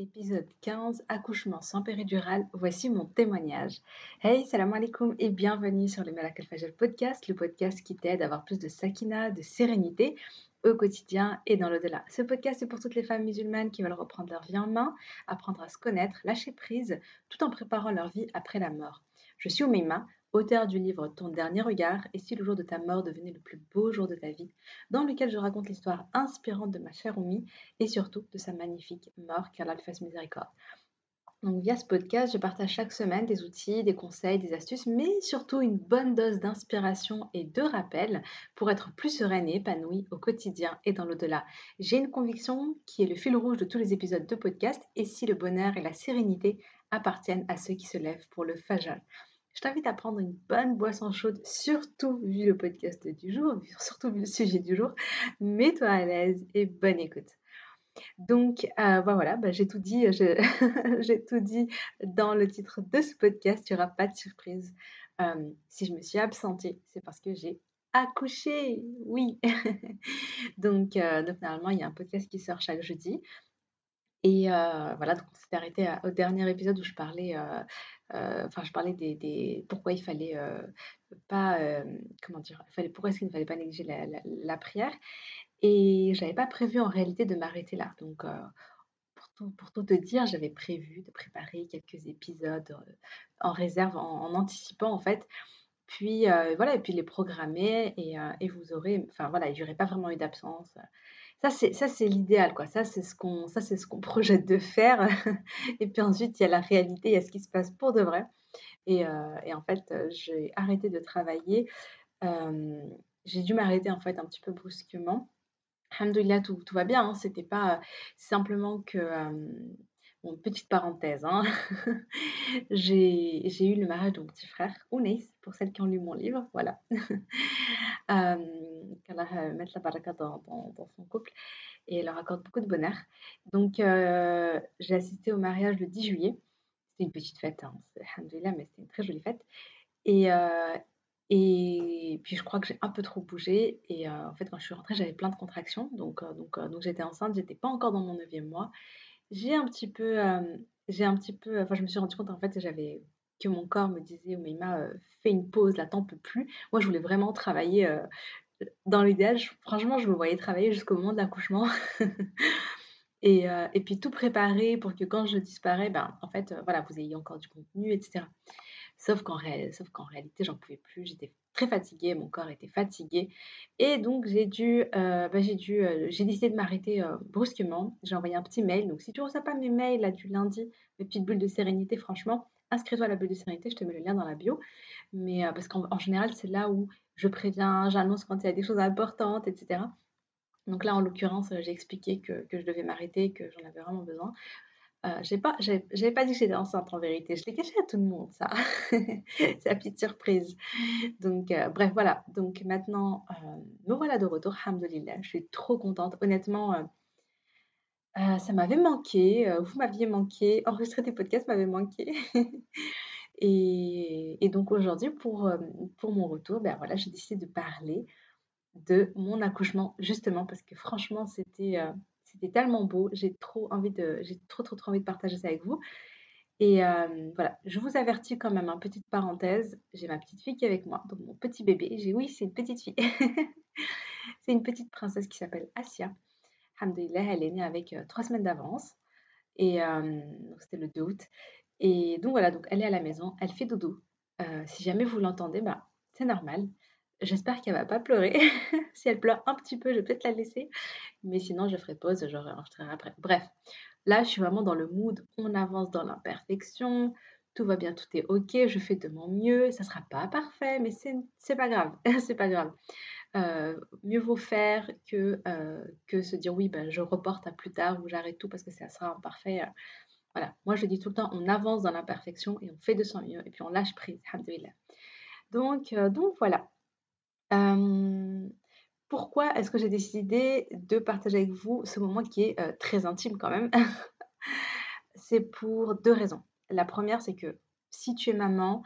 Épisode 15, accouchement sans péridurale, voici mon témoignage. Hey, salam alaikum et bienvenue sur le Malak Al podcast, le podcast qui t'aide à avoir plus de sakina, de sérénité au quotidien et dans l'au-delà. Ce podcast est pour toutes les femmes musulmanes qui veulent reprendre leur vie en main, apprendre à se connaître, lâcher prise, tout en préparant leur vie après la mort. Je suis Oumeima, auteur du livre Ton dernier regard et si le jour de ta mort devenait le plus beau jour de ta vie, dans lequel je raconte l'histoire inspirante de ma chère Oumi et surtout de sa magnifique mort, car le fasse miséricorde. Donc via ce podcast, je partage chaque semaine des outils, des conseils, des astuces, mais surtout une bonne dose d'inspiration et de rappel pour être plus sereine et épanouie au quotidien et dans l'au-delà. J'ai une conviction qui est le fil rouge de tous les épisodes de podcast et si le bonheur et la sérénité appartiennent à ceux qui se lèvent pour le fajal. Je t'invite à prendre une bonne boisson chaude, surtout vu le podcast du jour, surtout vu le sujet du jour. Mets-toi à l'aise et bonne écoute. Donc euh, bah voilà, bah, j'ai tout dit, j'ai tout dit dans le titre de ce podcast. Il n'y aura pas de surprise. Euh, si je me suis absentée, c'est parce que j'ai accouché, oui. euh, donc normalement, il y a un podcast qui sort chaque jeudi. Et voilà, donc on s'est arrêté au dernier épisode où je parlais, enfin je parlais des, pourquoi il fallait pas, comment dire, pourquoi est-ce qu'il ne fallait pas négliger la, prière? Et je n'avais pas prévu en réalité de m'arrêter là. Donc pour tout te dire, j'avais prévu de préparer quelques épisodes en réserve, en, anticipant en fait. Puis voilà, et puis les programmer et, et vous aurez, enfin voilà, il n'y aurait pas vraiment eu d'absence. Ça, c'est, l'idéal, quoi. Ça, c'est ce qu'on, projette de faire. et puis ensuite, il y a la réalité, il y a ce qui se passe pour de vrai. Et, euh, en fait, euh, j'ai arrêté de travailler. j'ai dû m'arrêter, en fait, un petit peu brusquement. Alhamdoulilah, tout, va bien. Hein. C'était pas simplement que Bon, petite parenthèse, hein. j'ai eu le mariage de mon petit frère, Ounès, pour celles qui ont lu mon livre, voilà. euh, Qu'Allah mette la baraka dans, son couple et leur accorde beaucoup de bonheur. Donc, euh, j'ai assisté au mariage le 10 juillet. C'était une petite fête, hein. mais c'était une très jolie fête. Et, euh, puis, je crois que j'ai un peu trop bougé. Et euh, en fait, quand je suis rentrée, j'avais plein de contractions. Donc, donc j'étais enceinte, j'étais pas encore dans mon neuvième mois. J'ai un petit peu, j'ai un petit peu, enfin, je me suis rendu compte en fait, j'avais que mon corps me disait: «Oh, mais il m'a fait une pause, là, t'en peux plus». Moi, je voulais vraiment travailler, dans l'idéal, franchement, je me voyais travailler jusqu'au moment de l'accouchement et et puis tout préparer pour que quand je disparais, ben, en fait, voilà, vous ayez encore du contenu etc. Sauf qu'en sauf qu'en réalité, j'en pouvais plus, j'étais très fatiguée, mon corps était fatigué et donc j'ai dû, euh, bah, j'ai dû, euh, j'ai décidé de m'arrêter, euh, brusquement. J'ai envoyé un petit mail, donc si tu ne reçois pas mes mails là du lundi, mes petites bulles de sérénité, franchement, inscris-toi à la bulle de sérénité, je te mets le lien dans la bio. Mais, parce qu'en général, c'est là où je préviens, j'annonce quand il y a des choses importantes etc. Donc là, en l'occurrence, j'ai expliqué que que je devais m'arrêter, que j'en avais vraiment besoin. Euh, j'ai pas, j'avais pas dit que j'étais enceinte en vérité. Je l'ai caché à tout le monde, ça. c'est la petite surprise. Donc, euh, bref, voilà. Donc, maintenant, euh, voilà de retour. Alhamdulillah. Je suis trop contente. Honnêtement, ça m'avait manqué. vous m'aviez manqué. Enregistrer des podcasts m'avait manqué. et, et, donc, aujourd'hui, pour, pour mon retour, ben voilà, j'ai décidé de parler de mon accouchement, justement, parce que franchement, c'était c'était tellement beau. J'ai trop envie de, trop, envie de partager ça avec vous. Et euh, voilà, je vous avertis quand même, une petite parenthèse, j'ai ma petite fille qui est avec moi, donc mon petit bébé. J'ai oui, c'est une petite fille. c'est une petite princesse qui s'appelle Asia. Alhamdulillah, elle est née avec euh, trois semaines d'avance. Et euh, c'était le 2 août. Et donc voilà, donc elle est à la maison, elle fait dodo. si jamais vous l'entendez, bah, c'est normal. J'espère qu'elle va pas pleurer. si elle pleure un petit peu, je vais peut-être la laisser. Mais sinon, je ferai pause, je réenregistrerai après. Bref, là, je suis vraiment dans le mood. On avance dans l'imperfection. Tout va bien, tout est OK. Je fais de mon mieux. Ça sera pas parfait, mais c'est pas grave. c'est pas grave. Euh, mieux vaut faire que, euh, que se dire oui, ben, je reporte à plus tard ou j'arrête tout parce que ça sera imparfait. Voilà, moi je dis tout le temps, on avance dans l'imperfection et on fait de son mieux et puis on lâche prise. Donc, euh, donc voilà pourquoi est-ce que j'ai décidé de partager avec vous ce moment qui est, très intime quand même? C'est pour deux raisons. La première, c'est que si tu es maman,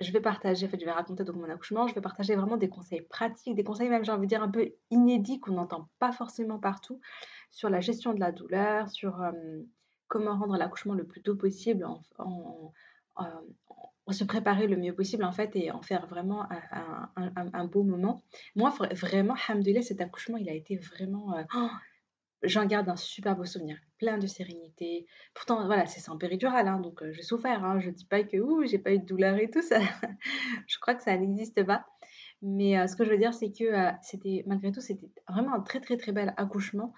je vais partager en fait, je vais raconter donc mon accouchement, je vais partager vraiment des conseils pratiques, des conseils même, j'ai envie de dire, un peu inédits qu'on n'entend pas forcément partout sur la gestion de la douleur, sur, comment rendre l'accouchement le plus tôt possible en, se préparer le mieux possible en fait et en faire vraiment un, beau moment. Moi, vraiment, hamdoulilah, cet accouchement, il a été vraiment... Oh, j'en garde un super beau souvenir, plein de sérénité. Pourtant, voilà, c'est sans péridurale, hein, donc j'ai souffert. Hein, je dis pas que ouh, j'ai pas eu de douleur et tout ça. je crois que ça n'existe pas. Mais ce que je veux dire, c'est que c'était malgré tout, c'était vraiment un très très très bel accouchement.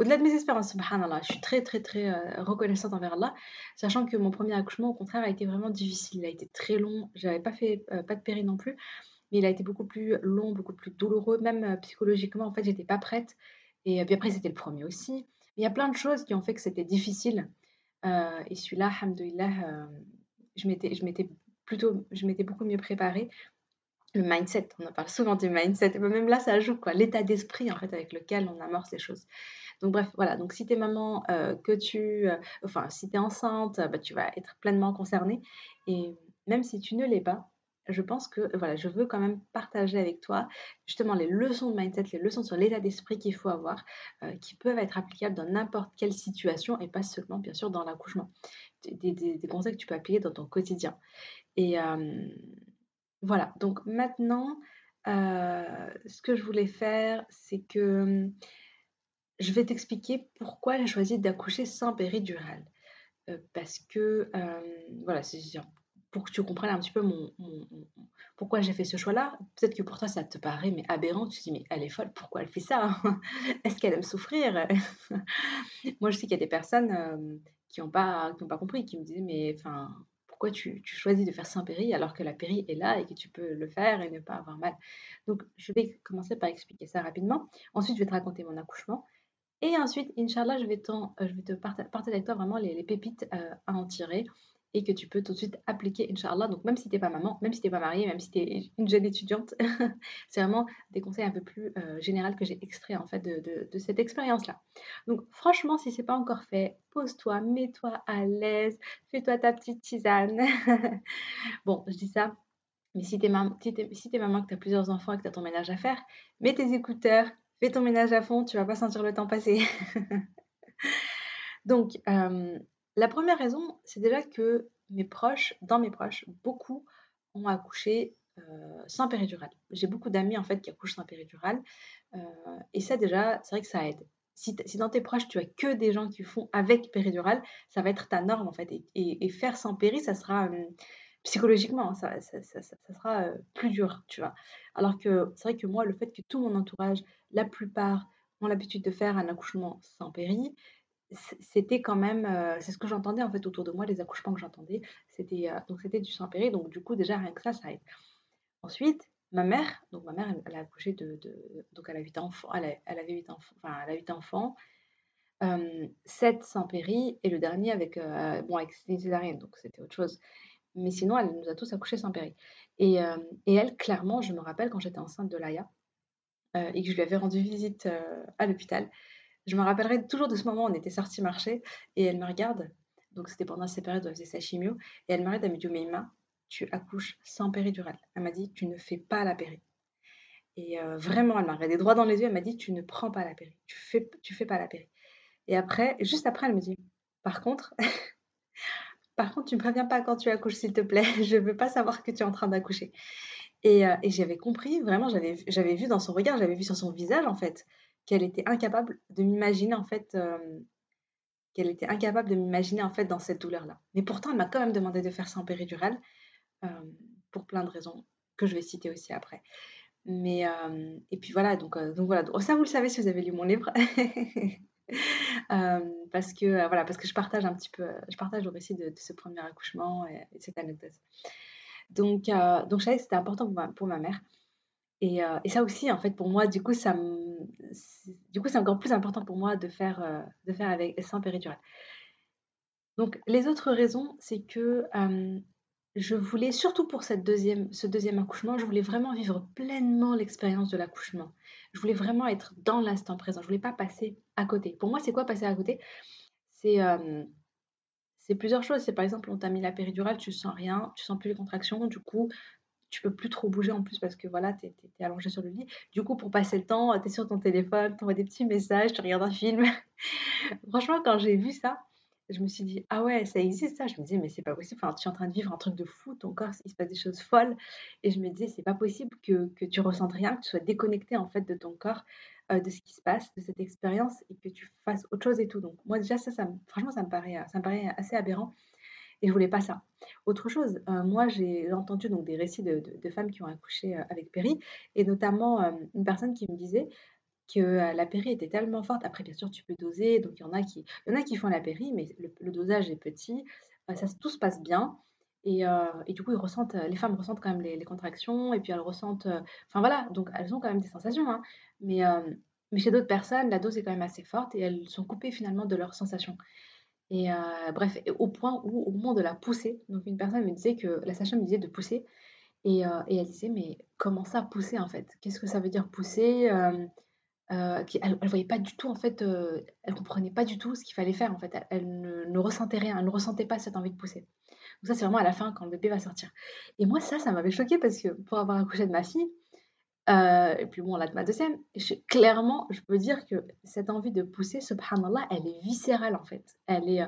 Au-delà de mes espérances, subhanallah, je suis très très très reconnaissante envers Allah, sachant que mon premier accouchement, au contraire, a été vraiment difficile. Il a été très long. J'avais pas fait pas de péri non plus mais il a été beaucoup plus long, beaucoup plus douloureux, même euh, psychologiquement, en fait, j'étais pas prête. Et euh, puis après, c'était le premier aussi. Il y a plein de choses qui ont fait que c'était difficile. Euh, et celui-là, alhamdoulilah, je m'étais, je m'étais plutôt, je m'étais beaucoup mieux préparée. Le mindset, on en parle souvent du mindset, même là, ça joue quoi, l'état d'esprit en fait avec lequel on amorce les choses. Donc bref, voilà. Donc si tu es maman, que tu, enfin si tu es enceinte, bah, tu vas être pleinement concernée. Et même si tu ne l'es pas, je pense que voilà, je veux quand même partager avec toi justement les leçons de mindset, les leçons sur l'état d'esprit qu'il faut avoir, euh, qui peuvent être applicables dans n'importe quelle situation et pas seulement bien sûr dans l'accouchement. Des, conseils que tu peux appliquer dans ton quotidien. Et voilà, donc maintenant, euh, ce que je voulais faire, c'est que je vais t'expliquer pourquoi j'ai choisi d'accoucher sans péridurale. Euh, parce que, voilà, c'est pour que tu comprennes un petit peu mon, pourquoi j'ai fait ce choix-là. Peut-être que pour toi, ça te paraît mais aberrant. Tu te dis, mais elle est folle, pourquoi elle fait ça Est-ce qu'elle aime souffrir? Moi, je sais qu'il y a des personnes euh, qui n'ont pas, pas compris, qui me disaient, mais enfin, pourquoi tu, tu, choisis de faire sans péri alors que la péri est là et que tu peux le faire et ne pas avoir mal? Donc, je vais commencer par expliquer ça rapidement. Ensuite, je vais te raconter mon accouchement. Et ensuite, Inch'Allah, je vais, vais te partager avec toi vraiment les, pépites euh, à en tirer et que tu peux tout de suite appliquer, Inch'Allah. Donc, même si tu n'es pas maman, même si tu n'es pas mariée, même si tu es une jeune étudiante, c'est vraiment des conseils un peu plus euh, généraux que j'ai extraits en fait de, cette expérience-là. Donc, franchement, si ce n'est pas encore fait, pose-toi, mets-toi à l'aise, fais-toi ta petite tisane. bon, je dis ça, mais si tu es, maman, si es, maman, que tu as plusieurs enfants et que tu as ton ménage à faire, mets tes écouteurs, fais ton ménage à fond, tu vas pas sentir le temps passer. Donc, euh, la première raison, c'est déjà que mes proches, dans mes proches, beaucoup ont accouché euh, sans péridurale. J'ai beaucoup d'amis en fait qui accouchent sans péridurale. Euh, et ça déjà, c'est vrai que ça aide. Si, dans tes proches, tu as que des gens qui font avec péridurale, ça va être ta norme en fait. Et, faire sans péri, ça sera euh, psychologiquement, ça, ça, sera plus dur, tu vois. Alors que c'est vrai que moi, le fait que tout mon entourage, la plupart, ont l'habitude de faire un accouchement sans péri, c'était quand même, euh, c'est ce que j'entendais en fait autour de moi, les accouchements que j'entendais, c'était euh, donc c'était du sang péri, donc du coup déjà rien que ça, ça aide. Ensuite, ma mère, donc ma mère, elle, a accouché de, donc elle a 8 enfants, elle, avait 8 enfants, enfin elle a 8 enfants, 7 sans péri et le dernier avec, euh, bon avec césarienne, donc c'était autre chose. Mais sinon, elle nous a tous accouchés sans péri. Et, et elle, clairement, je me rappelle quand j'étais enceinte de Laïa et que je lui avais rendu visite à l'hôpital, je me rappellerai toujours de ce moment, on était sortis marcher et elle me regarde. Donc c'était pendant ces périodes où elle faisait sa chimio. Et elle me regarde, elle me dit Meima, tu accouches sans péridurale. Elle m'a dit Tu ne fais pas la péri. Et euh, vraiment, elle m'a regardé droit dans les yeux. Elle m'a dit Tu ne prends pas la péri. Tu fais, tu fais pas la péri. Et après, juste après, elle me dit Par contre, par contre, tu me préviens pas quand tu accouches, s'il te plaît. Je veux pas savoir que tu es en train d'accoucher. Et, euh, j'avais compris, vraiment, j'avais vu dans son regard, j'avais vu sur son visage, en fait, qu'elle était incapable de m'imaginer en fait qu'elle était incapable de m'imaginer en fait dans cette douleur là mais pourtant elle m'a quand même demandé de faire sans péridurale pour plein de raisons que je vais citer aussi après mais et puis voilà donc donc voilà ça vous le savez si vous avez lu mon livre parce que voilà parce que je partage un petit peu je partage le récit de, ce premier accouchement et, cette anecdote donc donc je savais que c'était important pour pour ma mère et, et, ça aussi, en fait, pour moi, du coup, ça du coup, c'est encore plus important pour moi de faire, euh, de faire avec sans péridurale. Donc, les autres raisons, c'est que je voulais, surtout pour cette deuxième, ce deuxième accouchement, je voulais vraiment vivre pleinement l'expérience de l'accouchement. Je voulais vraiment être dans l'instant présent. Je voulais pas passer à côté. Pour moi, c'est quoi passer à côté? C'est c'est plusieurs choses. C'est par exemple, on t'a mis la péridurale, tu sens rien, tu sens plus les contractions, du coup, tu peux plus trop bouger en plus parce que voilà, tu es, allongé sur le lit. Du coup, pour passer le temps, tu es sur ton téléphone, tu envoies des petits messages, tu regardes un film. Franchement, quand j'ai vu ça, je me suis dit, ah ouais, ça existe ça. Je me disais, mais c'est pas possible. Tu es en train de vivre un truc de fou, ton corps, il se passe des choses folles. Et je me disais, c'est pas possible que, que tu ressentes rien, que tu sois déconnecté en fait de ton corps, euh, de ce qui se passe, de cette expérience et que tu fasses autre chose et tout. Donc, moi, déjà, ça, ça franchement, ça me, paraît, ça me assez aberrant. Et je voulais pas ça. Autre chose, euh, moi j'ai entendu donc des récits de, femmes qui ont accouché euh, avec Péri, et notamment une personne qui me disait que la péri était tellement forte. Après, bien sûr, tu peux doser. Donc, il y en a qui, y en a qui font la péri, mais le, dosage est petit. ça, tout se passe bien. Et, du coup, ils ressentent, les femmes ressentent quand même les, contractions. Et puis, elles ressentent. Enfin, voilà. Donc, elles ont quand même des sensations. Hein. Mais, mais chez d'autres personnes, la dose est quand même assez forte et elles sont coupées finalement de leurs sensations. Et bref, au point où, au moment de la pousser, donc une personne me disait que la sage me disait de pousser. Et, elle disait, mais comment ça pousser en fait? Qu'est-ce que ça veut dire pousser euh, elle, ne voyait pas du tout en fait, euh, elle comprenait pas du tout ce qu'il fallait faire en fait. Elle, ne, ressentait rien, elle ne ressentait pas cette envie de pousser. Donc ça c'est vraiment à la fin quand le bébé va sortir. Et moi ça, ça m'avait choqué parce que pour avoir accouché de ma fille, euh, et puis bon là de ma deuxième, clairement je peux dire que cette envie de pousser, subhanallah, elle est viscérale en fait. Elle est,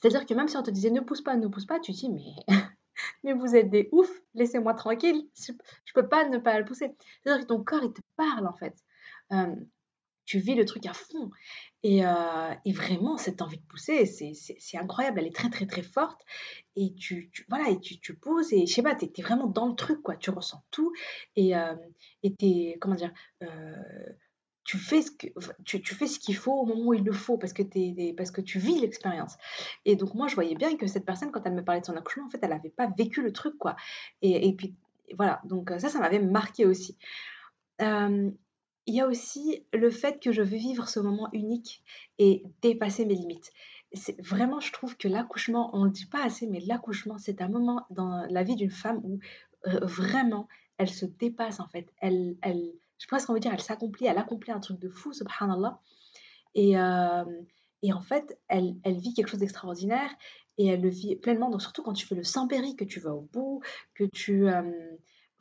c'est-à-dire que même si on te disait ne pousse pas, ne pousse pas, tu dis mais mais vous êtes des oufs, laissez-moi tranquille, je, ne peux pas ne pas le pousser. C'est-à-dire que ton corps il te parle en fait tu vis le truc à fond. Et, euh, et vraiment, cette envie de pousser, c'est incroyable. Elle est très, très, très forte. Et tu, voilà, et tu, tu pousses. Et je sais pas, tu es, vraiment dans le truc, quoi. Tu ressens tout. Et euh, tu comment dire, euh, tu fais ce que tu, tu fais qu'il faut au moment où il le faut parce que es, parce que tu vis l'expérience et donc moi je voyais bien que cette personne quand elle me parlait de son accouchement en fait elle n'avait pas vécu le truc quoi et, et puis voilà donc ça ça m'avait marqué aussi euh, il y a aussi le fait que je veux vivre ce moment unique et dépasser mes limites. C'est vraiment, je trouve que l'accouchement, on ne le dit pas assez, mais l'accouchement, c'est un moment dans la vie d'une femme où euh, vraiment, elle se dépasse en fait. Elle, elle, je pense qu'on veut dire, elle s'accomplit, elle accomplit un truc de fou, subhanallah. Et, euh, et en fait, elle, elle vit quelque chose d'extraordinaire et elle le vit pleinement. Donc surtout quand tu fais le sans péri, que tu vas au bout, que tu... Euh,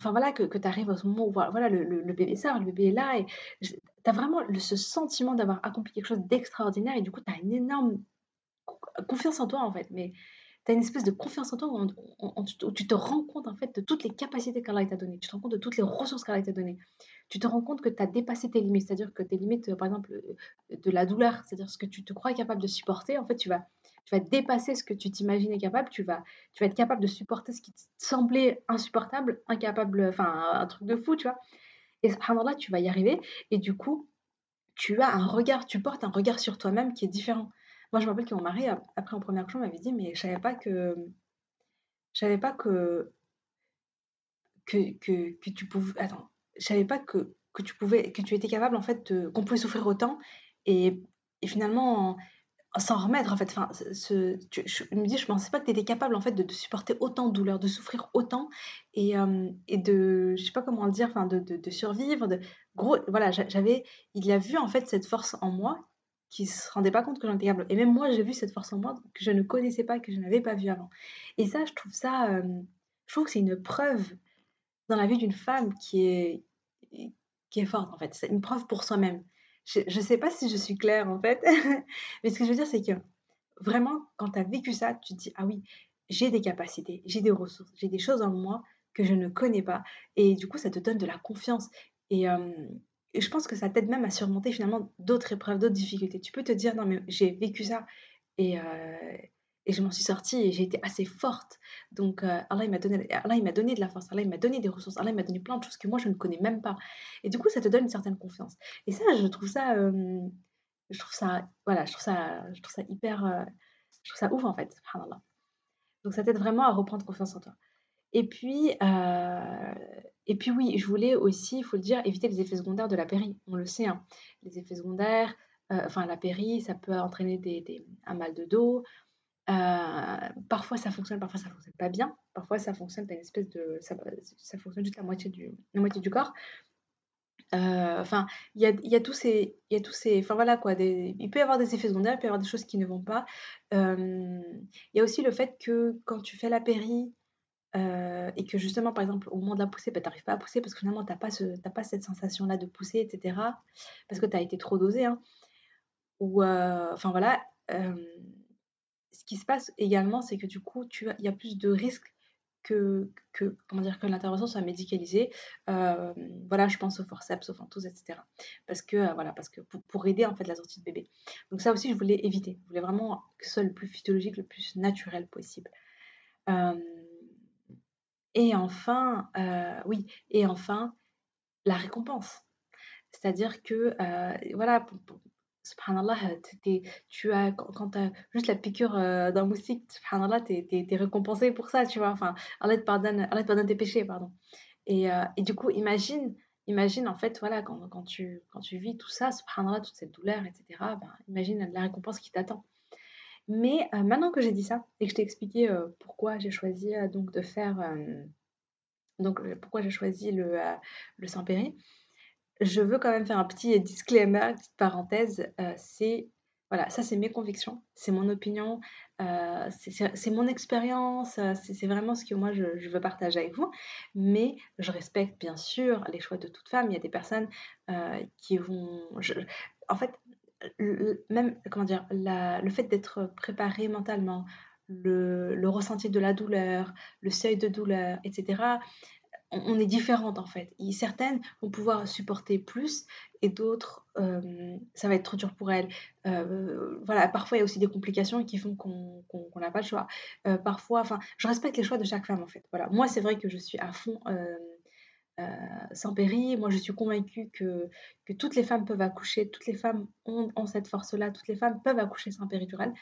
enfin voilà, que, tu arrives ce moment où voilà, le, le, bébé sort, le bébé est là, et tu as vraiment ce sentiment d'avoir accompli quelque chose d'extraordinaire, et du coup, tu as une énorme confiance en toi, en fait, mais tu as une espèce de confiance en toi où, tu te rends compte, en fait, de toutes les capacités qu'Allah t'a données, tu te rends compte de toutes les ressources qu'Allah t'a données, tu te rends compte que tu as dépassé tes limites, c'est-à-dire que tes limites, euh, par exemple, euh, de la douleur, c'est-à-dire ce que tu te crois capable de supporter, en fait, tu vas tu vas dépasser ce que tu t'imaginais capable, tu vas, tu vas être capable de supporter ce qui te semblait insupportable, incapable, enfin un truc de fou, tu vois. Et là, tu vas y arriver. Et du coup, tu as un regard, tu portes un regard sur toi-même qui est différent. Moi, je me rappelle que mon mari, après en première couche, m'avait dit, mais je savais pas que, je savais pas que, que, que, que tu pouvais, attends, je savais pas que, que tu pouvais, que tu étais capable en fait, qu'on pouvait souffrir autant. Et, et finalement, s'en remettre en fait. Enfin, ce, je me dis, je pensais pas que tu étais capable en fait de, supporter autant de douleur, de souffrir autant et, euh, et de, je sais pas comment le dire, enfin, de, survivre. Gros, voilà, j'avais, il a vu en fait cette force en moi qui se rendait pas compte que j'en étais capable. Et même moi, j'ai vu cette force en moi que je ne connaissais pas, que je n'avais pas vu avant. Et ça, je trouve ça, euh, je trouve que c'est une preuve dans la vie d'une femme qui est qui est forte en fait. C'est une preuve pour soi-même. Je ne sais pas si je suis claire en fait, mais ce que je veux dire, c'est que vraiment, quand tu as vécu ça, tu te dis, ah oui, j'ai des capacités, j'ai des ressources, j'ai des choses en moi que je ne connais pas. Et du coup, ça te donne de la confiance. Et, et je pense que ça t'aide même à surmonter finalement d'autres épreuves, d'autres difficultés. Tu peux te dire, non, mais j'ai vécu ça. Et, et je m'en suis sortie et j'ai été assez forte. Donc euh, Allah il m'a donné, Allah il m'a donné de la force, Allah il m'a donné des ressources, Allah il m'a donné plein de choses que moi je ne connais même pas. Et du coup ça te donne une certaine confiance. Et ça je trouve ça, euh, je trouve ça, voilà, je trouve ça, je trouve ça hyper, euh, je trouve ça ouf en fait. Subhanallah. Donc ça t'aide vraiment à reprendre confiance en toi. Et puis, et puis oui, je voulais aussi, il faut le dire, éviter les effets secondaires de la péri. On le sait, hein. les effets secondaires, enfin la péri, ça peut entraîner des, un mal de dos, euh, parfois ça fonctionne, parfois ça fonctionne pas bien. Parfois ça fonctionne, as une espèce de, ça, fonctionne juste la moitié du, la moitié du corps. Euh, enfin, il y a, y a, tous ces, y a tous ces, enfin voilà quoi. Il peut y avoir des effets secondaires, il peut y avoir des choses qui ne vont pas. Euh, il y a aussi le fait que quand tu fais la péri, et que justement, par exemple, au moment de la poussée, bah, tu n'arrives pas à pousser parce que finalement, tu n'as pas, pas cette sensation-là de pousser, etc. Parce que tu as été trop dosé. Hein. Ou, enfin voilà. Ce qui se passe également, c'est que du coup, il y a plus de risques que, que, comment dire, que l'intervention soit médicalisée. Euh, voilà, je pense au forceps, aux ventouses, etc. Parce que, euh, voilà, parce que pour, aider en fait la sortie de bébé. Donc ça aussi, je voulais éviter. Je voulais vraiment que ce soit le plus physiologique, le plus naturel possible. Euh, et enfin, oui, et enfin, la récompense. C'est-à-dire que, voilà, subhanallah, tu as, quand tu as juste la piqûre euh, d'un moustique, subhanallah, tu es, récompensé pour ça, tu vois. Enfin, Allah te pardonne, Allah te tes péchés, pardon. Et, euh, et, du coup, imagine, imagine en fait, voilà, quand, quand, tu, quand tu vis tout ça, subhanallah, toute cette douleur, etc., ben, imagine la récompense qui t'attend. Mais euh, maintenant que j'ai dit ça et que je t'ai expliqué pourquoi j'ai choisi donc de faire, donc pourquoi j'ai choisi le, le Saint-Péry, je veux quand même faire un petit disclaimer, petite parenthèse. Euh, c'est voilà, ça c'est mes convictions, c'est mon opinion, euh, c'est mon expérience, euh, c'est vraiment ce que moi je, veux partager avec vous. Mais je respecte bien sûr les choix de toute femme. Il y a des personnes qui vont, en fait, même comment dire, le fait d'être préparé mentalement, le, le, ressenti de la douleur, le seuil de douleur, etc on est différentes en fait. certaines vont pouvoir supporter plus et d'autres, euh, ça va être trop dur pour elles. Euh, voilà, parfois il y a aussi des complications qui font qu'on n'a pas le choix. Euh, parfois, enfin, je respecte les choix de chaque femme en fait. Voilà, moi c'est vrai que je suis à fond sans péri. Moi je suis convaincue que, que toutes les femmes peuvent accoucher, toutes les femmes ont, cette force-là, toutes les femmes peuvent accoucher sans péridurale.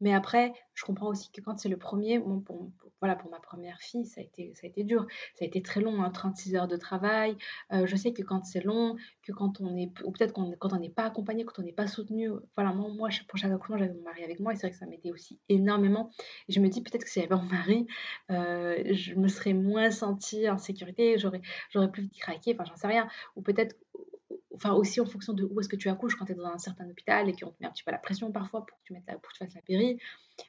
Mais après, je comprends aussi que quand c'est le premier, pour, voilà, pour ma première fille, ça a été, ça a été dur. Ça a été très long, 36 hein, heures de travail. Euh, je sais que quand c'est long, que quand on est, ou peut-être quand on n'est pas accompagné, quand on n'est pas soutenu, voilà, moi, moi pour chaque accouchement, j'avais mon mari avec moi et c'est vrai que ça m'aidait aussi énormément. Et je me dis peut-être que si j'avais mon mari, euh, je me serais moins sentie en sécurité, j'aurais, j'aurais plus vite craqué, enfin, j'en sais rien. Ou peut-être enfin aussi en fonction de où est-ce que tu accouches quand tu es dans un certain hôpital et qu'on te met un petit peu la pression parfois pour que tu, mettes pour que tu fasses la péri.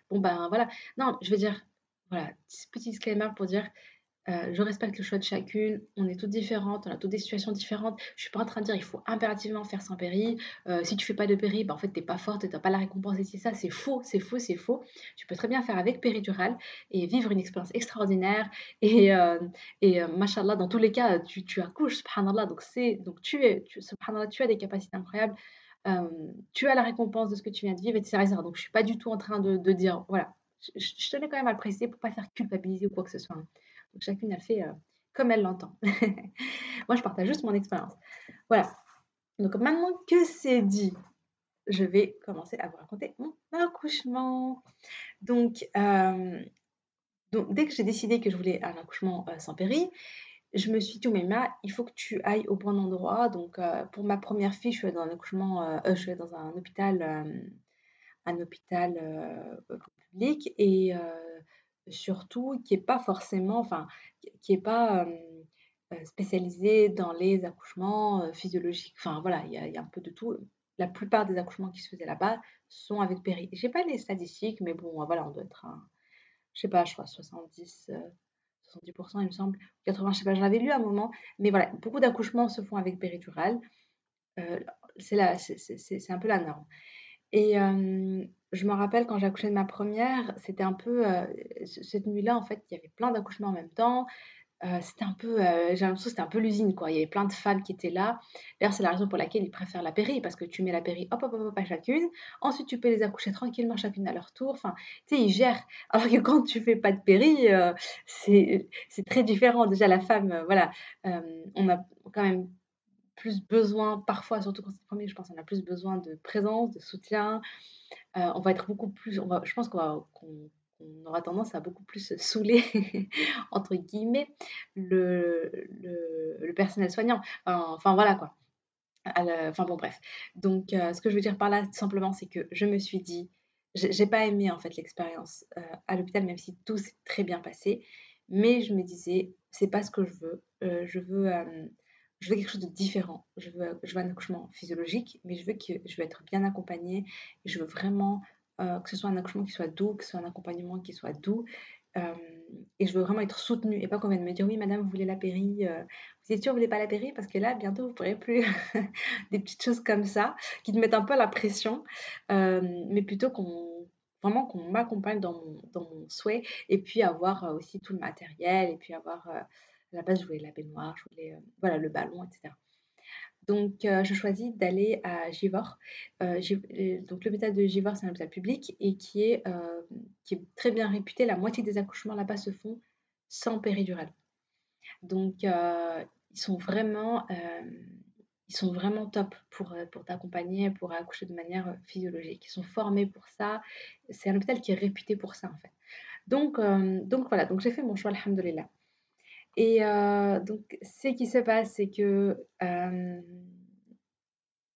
Bon ben voilà. Non, je veux dire, voilà, petit disclaimer pour dire euh, je respecte le choix de chacune, on est toutes différentes, on a toutes des situations différentes. Je suis pas en train de dire il faut impérativement faire sans péri. Euh, si tu fais pas de péri, bah, en fait t'es pas forte t'as pas la récompense c'est ça, c'est faux, c'est faux, c'est faux. Tu peux très bien faire avec péridurale et vivre une expérience extraordinaire et, euh, et mashallah dans tous les cas tu, tu accouches, subhanallah, donc c'est donc tu es, tu, subhanallah, tu as des capacités incroyables. tu as la récompense de ce que tu viens de vivre, etc. Donc je suis pas du tout en train de, dire, voilà, je, tenais quand même à le préciser pour pas faire culpabiliser ou quoi que ce soit. Donc chacune, elle fait euh, comme elle l'entend. Moi, je partage juste mon expérience. Voilà. Donc maintenant que c'est dit, je vais commencer à vous raconter mon accouchement. Donc, euh, dès que j'ai décidé que je voulais un accouchement euh, sans péri, je me suis dit, mais ma, il faut que tu ailles au bon endroit. Donc, pour ma première fille, je suis dans un accouchement, je suis dans un hôpital, un hôpital public et surtout qui n'est pas forcément, enfin, qui pas spécialisé dans les accouchements physiologiques. Enfin voilà, il y, a un peu de tout. La plupart des accouchements qui se faisaient là-bas sont avec péri. Je n'ai pas les statistiques, mais bon, voilà, on doit être un, je sais pas, je crois 70, 70%, il me semble, 80, je sais pas, j'en avais lu à un moment, mais voilà, beaucoup d'accouchements se font avec péridurale. Euh, c'est un peu la norme. Et je me rappelle quand j'ai accouché de ma première, c'était un peu, cette nuit-là, en fait, il y avait plein d'accouchements en même temps. c'était un peu, j'ai l'impression c'était un peu l'usine, quoi. Il y avait plein de femmes qui étaient là. D'ailleurs, c'est la raison pour laquelle ils préfèrent la péri, parce que tu mets la péri, hop, hop, hop, hop, à chacune. Ensuite, tu peux les accoucher tranquillement, chacune à leur tour. Enfin, tu sais, ils gèrent. Alors que quand tu fais pas de péri, c'est très différent. Déjà, la femme, voilà, on a quand même plus besoin, parfois, surtout quand c'est le premier, je pense qu'on a plus besoin de présence, de soutien. Euh, on va être beaucoup plus, on va, je pense qu'on aura tendance à beaucoup plus saouler, entre guillemets, le, le, personnel soignant. Enfin, voilà quoi. Enfin bon, bref. Donc, euh, ce que je veux dire par là, simplement, c'est que je me suis dit, j'ai pas aimé en fait l'expérience euh, à l'hôpital, même si tout s'est très bien passé. Mais je me disais, c'est pas ce que je veux. je veux je veux quelque chose de différent. Je veux, un accouchement physiologique, mais je veux, que, je veux être bien accompagnée. Je veux vraiment euh, que ce soit un accouchement qui soit doux, que ce soit un accompagnement qui soit doux. Euh, et je veux vraiment être soutenue et pas qu'on vienne me dire oui madame vous voulez la péri, euh, vous êtes sûre vous voulez pas la péri parce que là bientôt vous pourrez plus des petites choses comme ça qui te mettent un peu la pression euh, mais plutôt qu'on vraiment qu'on m'accompagne dans mon, dans mon souhait et puis avoir aussi tout le matériel et puis avoir à la base je la baignoire je voulais voilà le ballon etc donc, euh, je choisis d'aller à Givor. Euh, euh, donc, l'hôpital de Givor, c'est un hôpital public et qui est, qui est très bien réputé. La moitié des accouchements là-bas se font sans péridurale. Donc, ils sont vraiment, ils sont vraiment top pour, pour t'accompagner, pour accoucher de manière physiologique. Ils sont formés pour ça. C'est un hôpital qui est réputé pour ça, en fait. Donc, donc voilà, donc j'ai fait mon choix, alhamdoulilah. Et euh, donc, ce qui se passe, c'est que euh,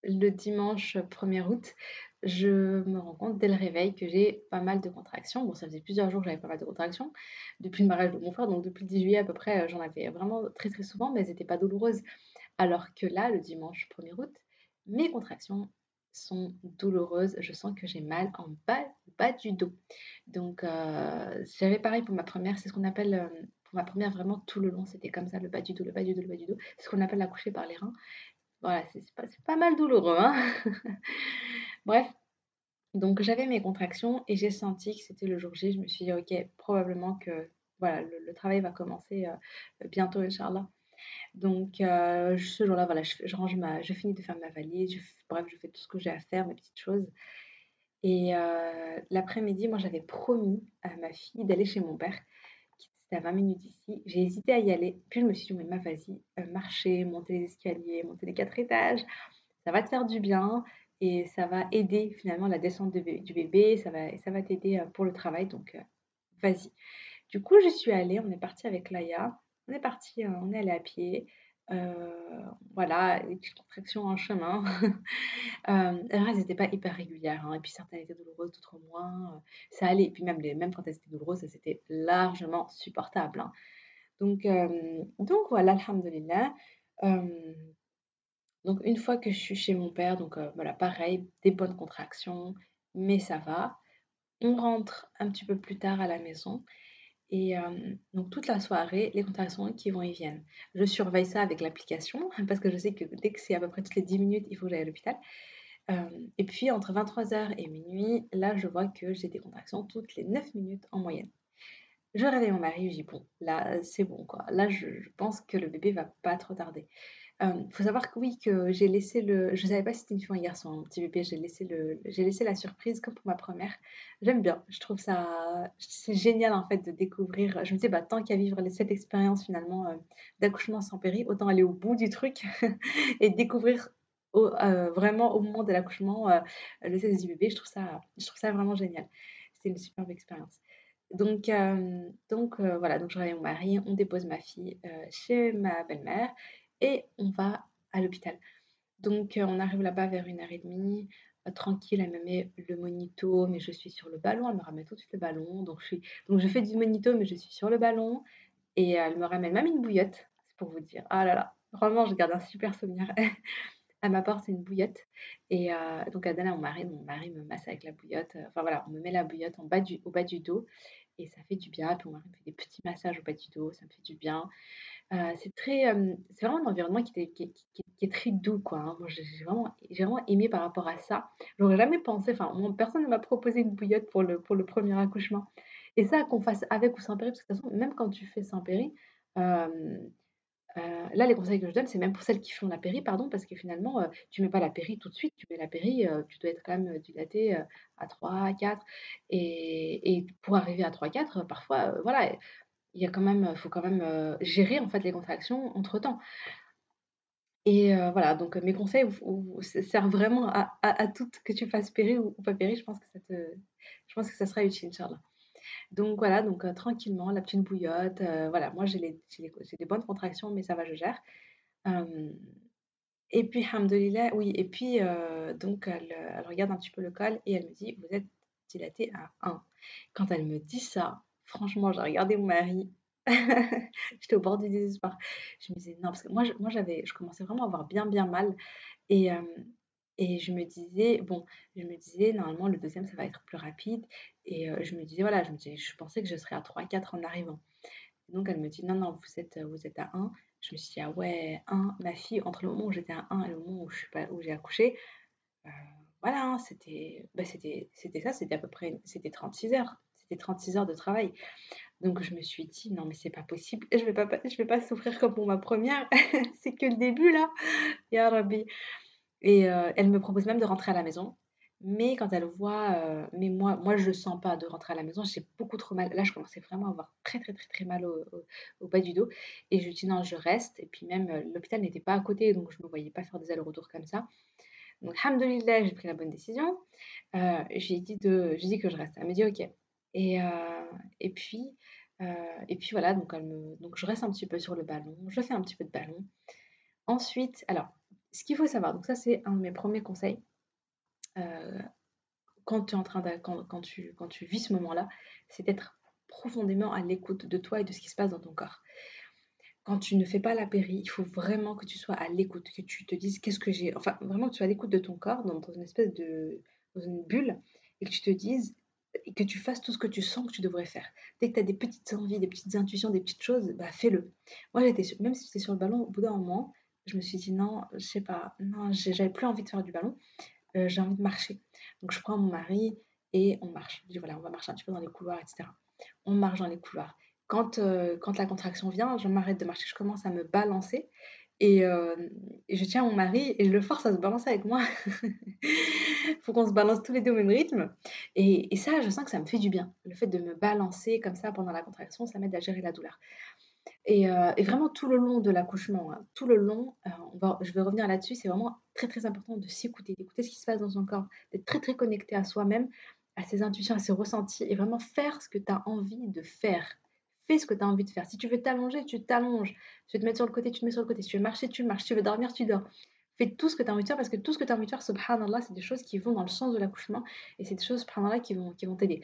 le dimanche 1er août, je me rends compte dès le réveil que j'ai pas mal de contractions. Bon, ça faisait plusieurs jours que j'avais pas mal de contractions depuis le mariage de mon frère, donc depuis le 10 juillet à peu près, j'en avais vraiment très très souvent, mais elles n'étaient pas douloureuses. Alors que là, le dimanche 1er août, mes contractions sont douloureuses. Je sens que j'ai mal en bas, bas du dos. Donc, euh, j'avais pareil pour ma première, c'est ce qu'on appelle ma première, vraiment tout le long, c'était comme ça, le bas du dos, le bas du dos, le bas du dos. C'est ce qu'on appelle l'accoucher par les reins. Voilà, c'est pas, pas, mal douloureux. Hein Bref, donc j'avais mes contractions et j'ai senti que c'était le jour J. Je me suis dit, ok, probablement que voilà, le, travail va commencer euh, bientôt, Inch'Allah. Donc euh, ce jour-là, voilà, je, range ma, je finis de faire ma valise, bref, je fais tout ce que j'ai à faire, mes petites choses. Et euh, l'après-midi, moi j'avais promis à ma fille d'aller chez mon père à 20 minutes d'ici. J'ai hésité à y aller. Puis je me suis dit, mais ma, vas-y, euh, marcher, monter les escaliers, monter les quatre étages, ça va te faire du bien et ça va aider finalement la descente du bébé, ça va, ça va t'aider euh, pour le travail. Donc, vas-y. Du coup, je suis allée, on est parti avec Laïa. On est parti, on est allé à pied. Euh, voilà, les petites contractions en chemin. euh, elles n'étaient pas hyper régulières, hein, et puis certaines étaient douloureuses, d'autres moins. Euh, ça allait, et puis même, les, même quand elles étaient douloureuses, c'était largement supportable. Hein. Donc, euh, donc voilà, alhamdulillah. donc une fois que je suis chez mon père, donc voilà, pareil, des bonnes contractions, mais ça va. On rentre un petit peu plus tard à la maison et donc toute la soirée, les contractions qui vont et viennent. Je surveille ça avec l'application parce que je sais que dès que c'est à peu près toutes les 10 minutes, il faut que j'aille à l'hôpital. et puis entre 23h et minuit, là je vois que j'ai des contractions toutes les 9 minutes en moyenne. Je réveille mon mari, je dis bon, là c'est bon quoi. Là je, je, pense que le bébé va pas trop tarder. Il euh, faut savoir que oui, que j'ai laissé le. Je ne savais pas si c'était une fille ou un garçon, un petit bébé. J'ai laissé, le... j'ai laissé la surprise comme pour ma première. J'aime bien. Je trouve ça. C'est génial en fait de découvrir. Je me disais, bah, tant qu'à vivre cette expérience finalement euh, d'accouchement sans péri, autant aller au bout du truc et découvrir euh, vraiment au moment de l'accouchement le sexe du bébé. Je trouve ça, je trouve ça vraiment génial. C'était une superbe expérience. Donc, donc voilà, donc je réveille mon mari, on dépose ma fille chez ma belle-mère et on va à l'hôpital. Donc, euh, on arrive là-bas vers une heure et demie. Euh, tranquille, elle me met le monito, mais je suis sur le ballon. Elle me ramène tout de suite le ballon. Donc, je, fais du monito, mais je suis sur le ballon. Et elle me ramène même une bouillotte, c'est pour vous dire. Ah là là, vraiment, je garde un super souvenir. elle m'apporte une bouillotte. Et euh, donc, elle donne mon mari. Mon mari me masse avec la bouillotte. Enfin voilà, on me met la bouillotte en bas au bas du dos. Et ça fait du bien. Puis mon mari me fait des petits massages au bas du dos. Ça me fait du bien. C'est très, c'est vraiment un environnement qui, qui, est très doux, quoi. Hein. Moi, j'ai vraiment, j'ai vraiment aimé par rapport à ça. J'aurais jamais pensé, enfin, personne ne m'a proposé une bouillotte pour le, pour le premier accouchement. Et ça, qu'on fasse avec ou sans péri, parce que de toute façon, même quand tu fais sans péri, là, les conseils que je donne, c'est même pour celles qui font la péri, pardon, parce que finalement, tu mets pas la péri tout de suite, tu mets la péri, tu dois être quand même dilaté à 3, 4, et, et pour arriver à 3, 4, parfois, voilà, il y a quand même, faut quand même gérer en fait les contractions entre temps. Et voilà, donc mes conseils servent vraiment à, à, toutes, que tu fasses péri ou, pas péri, je pense que ça te, je pense que ça sera utile, Inch'Allah. Donc voilà, donc tranquillement, la petite bouillotte, voilà, moi j'ai les, des bonnes contractions, mais ça va, je gère. et puis, hamdoulilah, oui, et puis donc elle, elle, regarde un petit peu le col et elle me dit, vous êtes dilatée à 1. Quand elle me dit ça, Franchement, j'ai regardé mon mari. J'étais au bord du désespoir. Je me disais non, parce que moi, je, moi j'avais, je commençais vraiment à avoir bien, bien mal. Et, Et je me disais, bon, je me disais, normalement, le deuxième, ça va être plus rapide. Et euh, je me disais, voilà, je me disais, je pensais que je serais à 3-4 en arrivant. donc, elle me dit, non, non, vous êtes, vous êtes à 1. Je me suis dit, ah ouais, 1, ma fille, entre le moment où j'étais à 1 et le moment où je suis pas, où j'ai accouché, euh, voilà, hein, c'était, bah, c'était, c'était ça, c'était à peu près, c'était 36 heures. C'était 36 heures de travail. Donc je me suis dit, non mais c'est pas possible, je vais pas, vais pas souffrir comme pour ma première, c'est que le début là, ya Rabbi. Et euh, elle me propose même de rentrer à la maison. Mais quand elle voit, euh, mais moi, moi je ne sens pas de rentrer à la maison, j'ai beaucoup trop mal. Là, je commençais vraiment à avoir très, très, très, très mal au, bas du dos. Et je lui dis non, je reste. Et puis même, euh, l'hôpital n'était pas à côté, donc je me voyais pas faire des allers-retours comme ça. Donc, alhamdoulilah, j'ai pris la bonne décision. j'ai dit, dit que je reste. Elle me dit ok. Et, et, puis, et puis voilà, donc, me, donc je reste un petit peu sur le ballon, je fais un petit peu de ballon. Ensuite, alors, ce qu'il faut savoir, donc ça c'est un de mes premiers conseils, euh, quand tu es en train de, quand, tu, quand tu vis ce moment-là, c'est d'être profondément à l'écoute de toi et de ce qui se passe dans ton corps. Quand tu ne fais pas la péri, il faut vraiment que tu sois à l'écoute, que tu te dises qu'est-ce que j'ai, enfin vraiment que tu sois à l'écoute de ton corps, dans, une espèce de, dans une bulle, et que tu te dises, et que tu fasses tout ce que tu sens que tu devrais faire. Dès que tu as des petites envies, des petites intuitions, des petites choses, bah fais-le. Moi, j'étais même si j'étais sur le ballon, au bout d'un moment, je me suis dit non, je sais pas, non, j'avais plus envie de faire du ballon, euh, j'ai envie de marcher. Donc je prends mon mari et on marche. Je dis voilà, on va marcher un petit peu dans les couloirs, etc. On marche dans les couloirs. Quand, euh, quand la contraction vient, je m'arrête de marcher, je commence à me balancer et, euh, je tiens mon mari et je le force à se balancer avec moi. Il faut qu'on se balance tous les deux au même rythme. Et, et, ça, je sens que ça me fait du bien. Le fait de me balancer comme ça pendant la contraction, ça m'aide à gérer la douleur. Euh, et, vraiment tout le long de l'accouchement, hein, tout le long, euh, je vais revenir là-dessus, c'est vraiment très très important de s'écouter, d'écouter ce qui se passe dans son corps, d'être très très connecté à soi-même, à ses intuitions, à ses ressentis, et vraiment faire ce que tu as envie de faire. Fais ce que tu as envie de faire. Si tu veux t'allonger, tu t'allonges. tu veux te mettre sur le côté, tu te mets sur le côté. Si tu veux marcher, tu marches. Si tu veux dormir, tu dors. Fais tout ce que tu as envie de faire parce que tout ce que tu as envie de faire, subhanallah, c'est des choses qui vont dans le sens de l'accouchement et c'est des choses, subhanallah, qui vont qui vont t'aider.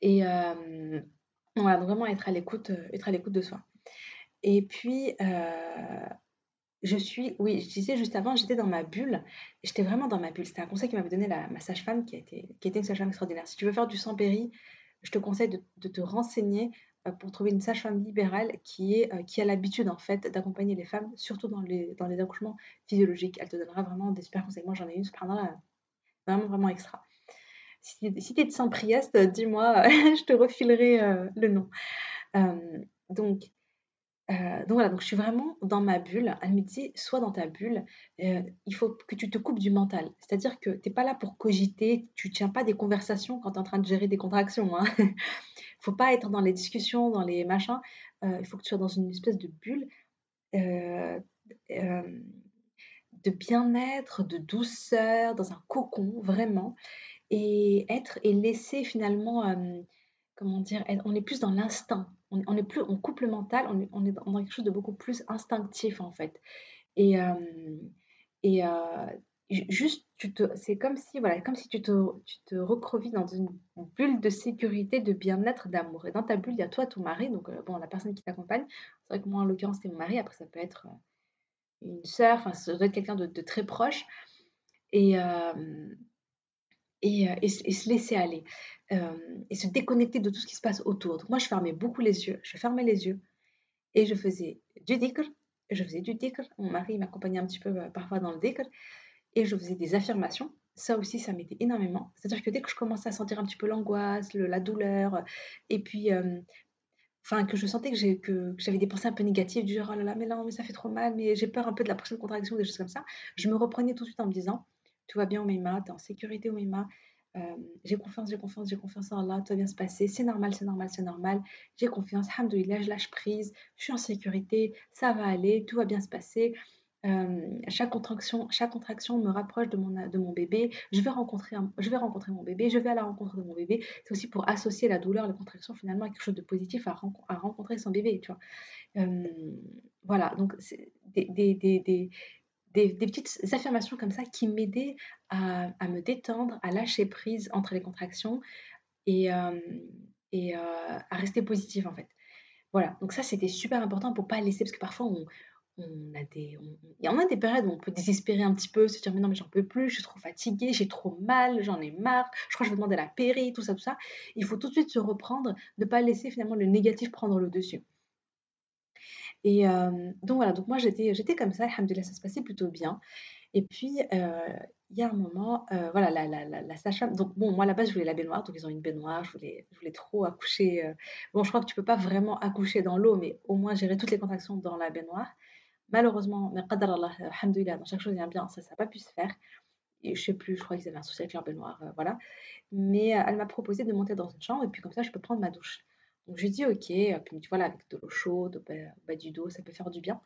Et euh, voilà, vraiment être à l'écoute, être à l'écoute de soi. Et puis, euh, je suis, oui, je disais juste avant, j'étais dans ma bulle. J'étais vraiment dans ma bulle. C'était un conseil qui m'avait donné la, ma sage-femme, qui, qui était une sage-femme extraordinaire. Si tu veux faire du sans péri, je te conseille de, te renseigner euh, pour trouver une sage-femme libérale qui, est, euh, qui a l'habitude, en fait, d'accompagner les femmes, surtout dans les, dans les accouchements physiologiques. Elle te donnera vraiment des super conseils. Moi, j'en ai une, vraiment, vraiment extra. Si, si tu es de Saint-Priest, dis-moi, je te refilerai le nom. donc, euh, donc voilà, donc je suis vraiment dans ma bulle. Elle me dit, sois dans ta bulle, euh, il faut que tu te coupes du mental. C'est-à-dire que tu n'es pas là pour cogiter, tu tiens pas des conversations quand tu es en train de gérer des contractions. Il hein. ne faut pas être dans les discussions, dans les machins. Euh, il faut que tu sois dans une espèce de bulle de bien-être, de douceur, dans un cocon, vraiment. Et être et laisser finalement, comment dire, on est plus dans l'instinct on, est plus, on coupe le mental, on est, on dans quelque chose de beaucoup plus instinctif en fait. Et, euh, et euh, juste, tu te, c'est comme si, voilà, comme si tu te, recrovis dans une bulle de sécurité, de bien-être, d'amour. Et dans ta bulle, il y a toi, ton mari, donc euh, bon, la personne qui t'accompagne. C'est vrai que moi, en l'occurrence, c'est mon mari. Après, ça peut être une sœur, enfin, ça doit être quelqu'un de, de, très proche. Et, et, et, se laisser aller. Euh, et se déconnecter de tout ce qui se passe autour. Donc moi, je fermais beaucoup les yeux, je fermais les yeux et je faisais du dhikr, je faisais du dhikr. Mon mari m'accompagnait un petit peu euh, parfois dans le dhikr et je faisais des affirmations. Ça aussi, ça m'aidait énormément. C'est-à-dire que dès que je commençais à sentir un petit peu l'angoisse, la douleur, et puis, euh, que je sentais que, que, j'avais des pensées un peu négatives, du genre, oh là là, mais non, mais ça fait trop mal, mais j'ai peur un peu de la prochaine contraction, des choses comme ça, je me reprenais tout de suite en me disant, tout va bien, Omeima, t'es en sécurité, Omeima, euh, j'ai confiance, j'ai confiance, j'ai confiance en Allah, tout va bien se passer, c'est normal, c'est normal, c'est normal, j'ai confiance, alhamdoulilah, je lâche prise, je suis en sécurité, ça va aller, tout va bien se passer. Chaque contraction, chaque contraction me rapproche de mon, de mon bébé. Je vais, rencontrer je vais rencontrer mon bébé, je vais à la rencontre de mon bébé. C'est aussi pour associer la douleur, la contraction finalement à quelque chose de positif, à, rencontrer son bébé. Tu vois. Voilà, donc des, des, des, des, petites affirmations comme ça qui m'aidaient à, me détendre, à lâcher prise entre les contractions et, euh, et euh, à rester positive en fait. Voilà, donc ça c'était super important pour pas laisser, parce que parfois on, on a des, il y en a des périodes où on peut désespérer un petit peu, se dire mais non mais j'en peux plus, je suis trop fatiguée, j'ai trop mal, j'en ai marre, je crois que je vais demander la péri, tout ça, tout ça. Il faut tout de suite se reprendre, ne pas laisser finalement le négatif prendre le dessus. Et donc voilà, donc moi j'étais, j'étais comme ça, alhamdoulilah, ça se passait plutôt bien. Et puis, il y a un moment, voilà, la, la. Donc, bon, moi, à la base, je voulais la baignoire. Donc, ils ont une baignoire. Je voulais, je voulais trop accoucher. Bon, je crois que tu peux pas vraiment accoucher dans l'eau, mais au moins gérer toutes les contractions dans la baignoire. Malheureusement, mais alhamdoulilah, dans chaque chose, il y a un bien. Ça, ça n'a pas pu se faire. Et je sais plus, je crois qu'ils avaient un souci avec leur baignoire. voilà. Mais elle m'a proposé de monter dans une chambre. Et puis, comme ça, je peux prendre ma douche. Donc, je dis OK. Puis, voilà, avec de l'eau chaude, au bas du dos, ça peut faire du bien.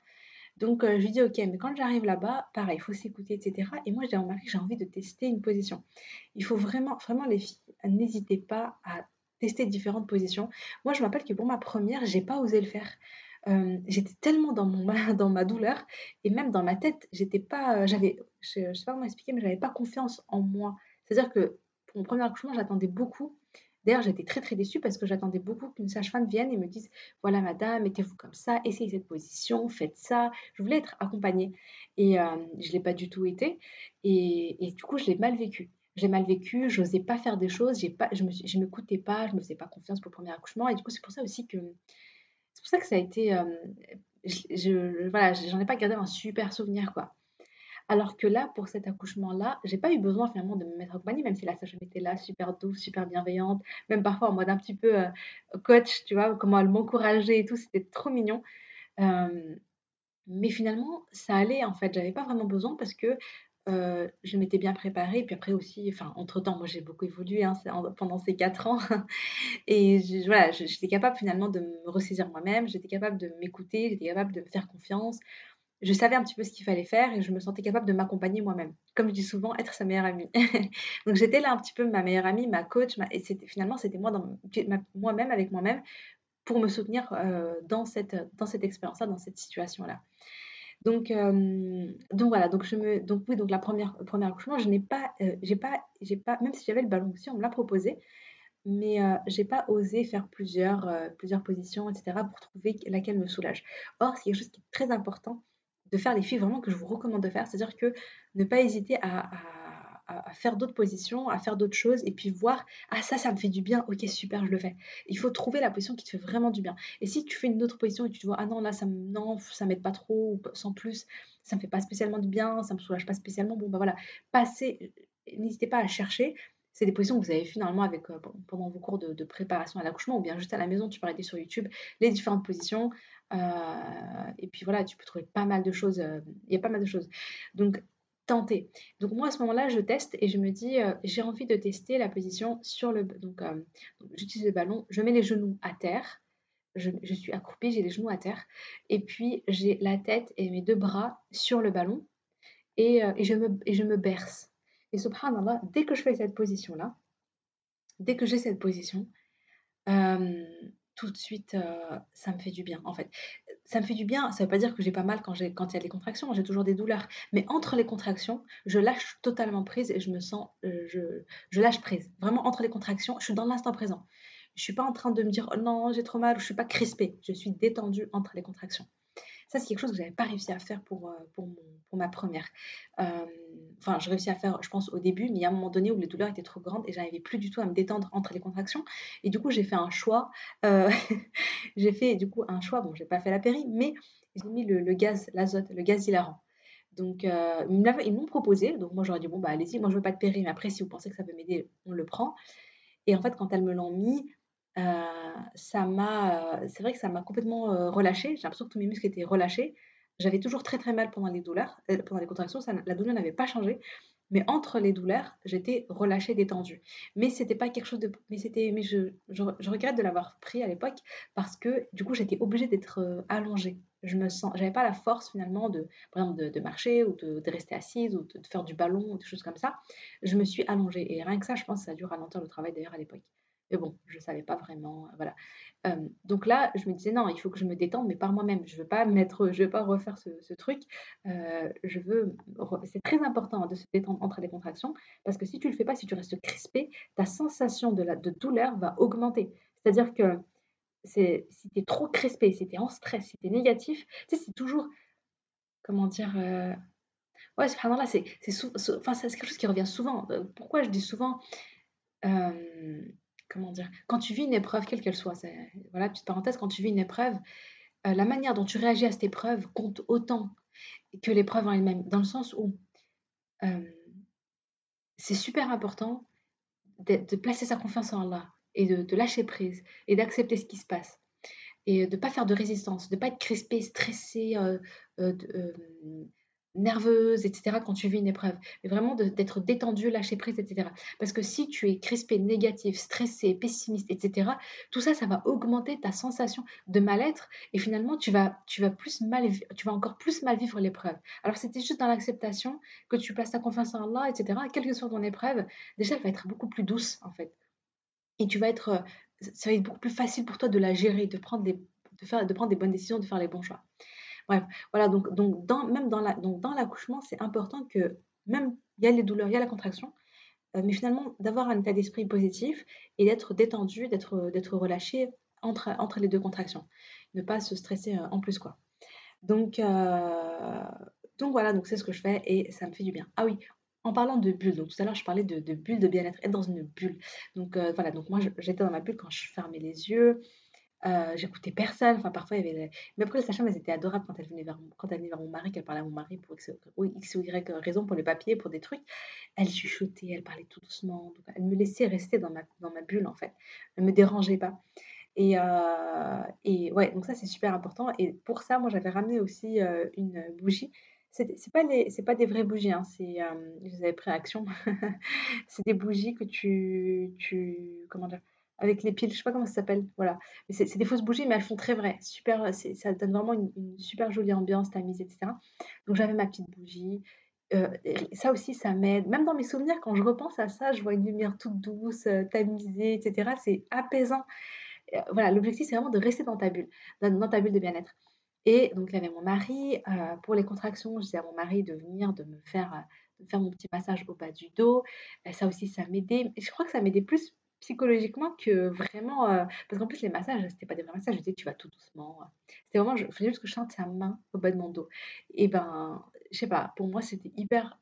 Donc, je lui dis, OK, mais quand j'arrive là-bas, pareil, il faut s'écouter, etc. Et moi, j'ai remarqué que j'ai envie de tester une position. Il faut vraiment, vraiment, les filles, n'hésitez pas à tester différentes positions. Moi, je me rappelle que pour ma première, j'ai pas osé le faire. j'étais tellement dans, mon, dans ma douleur et même dans ma tête, j'étais pas, j'avais, je, ne sais pas comment expliquer, mais j'avais pas confiance en moi. C'est-à-dire que pour mon premier accouchement, j'attendais beaucoup D'ailleurs, j'étais très très déçue parce que j'attendais beaucoup qu'une sage-femme vienne et me dise voilà madame, mettez-vous comme ça, essayez cette position, faites ça. Je voulais être accompagnée et euh, je ne l'ai pas du tout été et, du coup je l'ai mal vécu. J'ai mal vécu, je n'osais pas faire des choses, je ne m'écoutais pas, je ne me faisais pas confiance pour le premier accouchement et du coup c'est pour ça aussi que c'est pour ça que ça a été, euh, je, je, voilà, j'en ai pas gardé un super souvenir quoi. Alors que là, pour cet accouchement-là, j'ai pas eu besoin finalement de me mettre compagnie, même si la sage-femme était là, super douce, super bienveillante, même parfois en mode un petit peu euh, coach, tu vois, comment elle m'encourageait et tout, c'était trop mignon. mais finalement, ça allait en fait, j'avais pas vraiment besoin parce que je m'étais bien préparée. Puis après aussi, enfin, entre-temps, moi j'ai beaucoup évolué hein, pendant ces quatre ans. Et voilà, j'étais capable finalement de me ressaisir moi-même, j'étais capable de m'écouter, j'étais capable de me faire confiance je savais un petit peu ce qu'il fallait faire et je me sentais capable de m'accompagner moi-même. Comme je dis souvent, être sa meilleure amie. Donc j'étais là un petit peu ma meilleure amie, ma coach, et c'était finalement c'était moi moi-même avec moi-même pour me soutenir euh, dans cette dans cette expérience-là, dans cette situation-là. Donc euh, donc voilà, donc je me donc oui donc la première première accouchement, je n'ai pas euh, j'ai pas j'ai pas même si j'avais le ballon aussi, on me l'a proposé, mais j'ai pas osé faire plusieurs plusieurs positions etc pour trouver laquelle me soulage. Or c'est quelque chose qui est très important de faire les filles vraiment que je vous recommande de faire. C'est-à-dire que ne pas hésiter à, faire d'autres positions, à faire d'autres choses et puis voir, ah ça, ça me fait du bien, ok, super, je le fais. Il faut trouver la position qui te fait vraiment du bien. Et si tu fais une autre position et tu te vois, ah non, là, ça non, ça m'aide pas trop, sans plus, ça me fait pas spécialement du bien, ça me soulage pas spécialement, bon, bah voilà, passez, n'hésitez pas à chercher. C'est des positions que vous avez finalement avec, euh, pendant vos cours de, préparation à l'accouchement ou bien juste à la maison, tu arrêter sur YouTube les différentes positions. Euh, et puis voilà, tu peux trouver pas mal de choses. Euh, il y a pas mal de choses. Donc, tenter. Donc moi à ce moment-là, je teste et je me dis, euh, j'ai envie de tester la position sur le... Donc, j'utilise le ballon, je mets les genoux à terre, je, suis accroupie, j'ai les genoux à terre, et puis j'ai la tête et mes deux bras sur le ballon, et, je, me, et je me berce. Et subhanallah, dès que je fais cette position-là, dès que j'ai cette position, tout de suite, euh, ça me fait du bien, en fait. Ça me fait du bien, ça ne veut pas dire que j'ai pas mal quand, quand il y a des contractions, j'ai toujours des douleurs. Mais entre les contractions, je lâche totalement prise et je me sens, euh, je, je, lâche prise. Vraiment, entre les contractions, je suis dans l'instant présent. Je suis pas en train de me dire, oh non, j'ai trop mal, je suis pas crispée. Je suis détendue entre les contractions. C'est quelque chose que je n'avais pas réussi à faire pour, euh, pour, pour ma première. enfin, j'ai réussi à faire, je pense, au début, mais il y a un moment donné où les douleurs étaient trop grandes et j'arrivais plus du tout à me détendre entre les contractions. Et du coup, j'ai fait un choix. Euh, j'ai fait du coup un choix. Bon, j'ai pas fait la péri, mais j'ai mis le, gaz, l'azote, le gaz hilarant. Donc, euh, ils m'ont proposé. Donc, moi, j'aurais dit, bon, bah, allez-y, moi, je veux pas de péri, mais après, si vous pensez que ça peut m'aider, on le prend. Et en fait, quand elles me l'ont mis, euh, ça m'a, c'est vrai que ça m'a complètement euh, relâchée. J'ai l'impression que tous mes muscles étaient relâchés. J'avais toujours très très mal pendant les douleurs, euh, pendant les contractions. La douleur n'avait pas changé, mais entre les douleurs, j'étais relâchée, détendue. Mais c'était pas quelque chose de, mais c'était, mais je, regrette de l'avoir pris à l'époque parce que du coup j'étais obligée d'être allongée. Je me sens, j'avais pas la force finalement de, par exemple, de, marcher ou de, rester assise ou de, faire du ballon ou des choses comme ça. Je me suis allongée et rien que ça, je pense, ça a dû ralentir le travail d'ailleurs à l'époque. Mais bon, je ne savais pas vraiment. Voilà. donc là, je me disais, non, il faut que je me détende, mais par moi-même. Je ne veux pas veux pas refaire ce, truc. je veux. C'est très important de se détendre entre les contractions, parce que si tu ne le fais pas, si tu restes crispé, ta sensation de, la, de douleur va augmenter. C'est-à-dire que si tu es trop crispé, si tu es en stress, si tu es négatif, tu sais, c'est toujours comment dire Ouais, subhanallah, c'est quelque chose qui revient souvent. pourquoi je dis souvent, comment dire? Quand tu vis une épreuve, quelle qu'elle soit, voilà, petite parenthèse, quand tu vis une épreuve, la manière dont tu réagis à cette épreuve compte autant que l'épreuve en elle-même. Dans le sens où, c'est super important de placer sa confiance en Allah et de lâcher prise et d'accepter ce qui se passe et de ne pas faire de résistance, de ne pas être crispé, stressé, nerveuse, etc., quand tu vis une épreuve. Mais vraiment d'être détendu, lâcher prise, etc. Parce que si tu es crispé, négatif, stressé, pessimiste, etc., tout ça, ça va augmenter ta sensation de mal-être et finalement, tu vas, tu vas, plus mal, tu vas encore plus mal vivre l'épreuve. Alors, c'était juste dans l'acceptation que tu places ta confiance en Allah, etc., quelle que soit ton épreuve, déjà, elle va être beaucoup plus douce, en fait. Et tu vas être, ça va être beaucoup plus facile pour toi de la gérer, de prendre des, de faire, de prendre des bonnes décisions, de faire les bons choix. Bref, voilà, donc, donc dans, même dans, l'accouchement, c'est important que même il y a les douleurs, il y a la contraction, euh, mais finalement d'avoir un état d'esprit positif et d'être détendu, d'être, d'être relâché entre, entre les deux contractions. Ne pas se stresser euh, en plus, quoi. Donc, euh, donc voilà, donc c'est ce que je fais et ça me fait du bien. Ah oui, en parlant de bulles, donc tout à l'heure je parlais de, de bulles de bien-être, être dans une bulle. Donc voilà, donc moi j'étais dans ma bulle quand je fermais les yeux, euh, j'écoutais personne. Enfin, parfois, il y avait. Mais après, les sages-femmes, elles étaient quand elles venaient vers, quand elles venaient vers mon mari, qu'elles parlaient à mon mari pour X ou, Y raison, pour les papiers, pour des trucs. Elles chuchotaient, elles parlaient tout doucement. Donc, elles me laissaient rester dans ma, dans ma bulle, en fait. Elles ne me dérangeaient pas. Et, euh, et ouais, donc ça, c'est super important. Et pour ça, moi, j'avais ramené aussi euh, une bougie. C'est pas, les, pas des vraies bougies, hein, c'est, je les avais pris action. c'est des bougies que tu, tu. Comment dire avec les piles, je sais pas comment ça s'appelle, voilà. C'est des fausses bougies, mais elles font très vraies. Super, ça donne vraiment une, super jolie ambiance tamise, etc. Donc j'avais ma petite bougie. Euh, ça aussi, ça m'aide. Même dans mes souvenirs, quand je repense à ça, je vois une lumière toute douce, euh, tamisée, etc. C'est apaisant. Euh, voilà, l'objectif, c'est vraiment de rester dans ta bulle, dans, ta bulle de bien-être. Et donc, avait mon mari. pour les contractions, je disais à mon mari de venir, de me faire, faire mon petit massage au bas du dos. ça aussi, ça m'aidait. Je crois que ça m'aidait plus psychologiquement que vraiment, euh, parce qu'en plus les massages, c'était pas des vrais massages, je disais tu vas tout doucement. C'était vraiment, je faisais juste que je sente sa main au bas de mon dos. Et ben, je sais pas, pour moi c'était hyper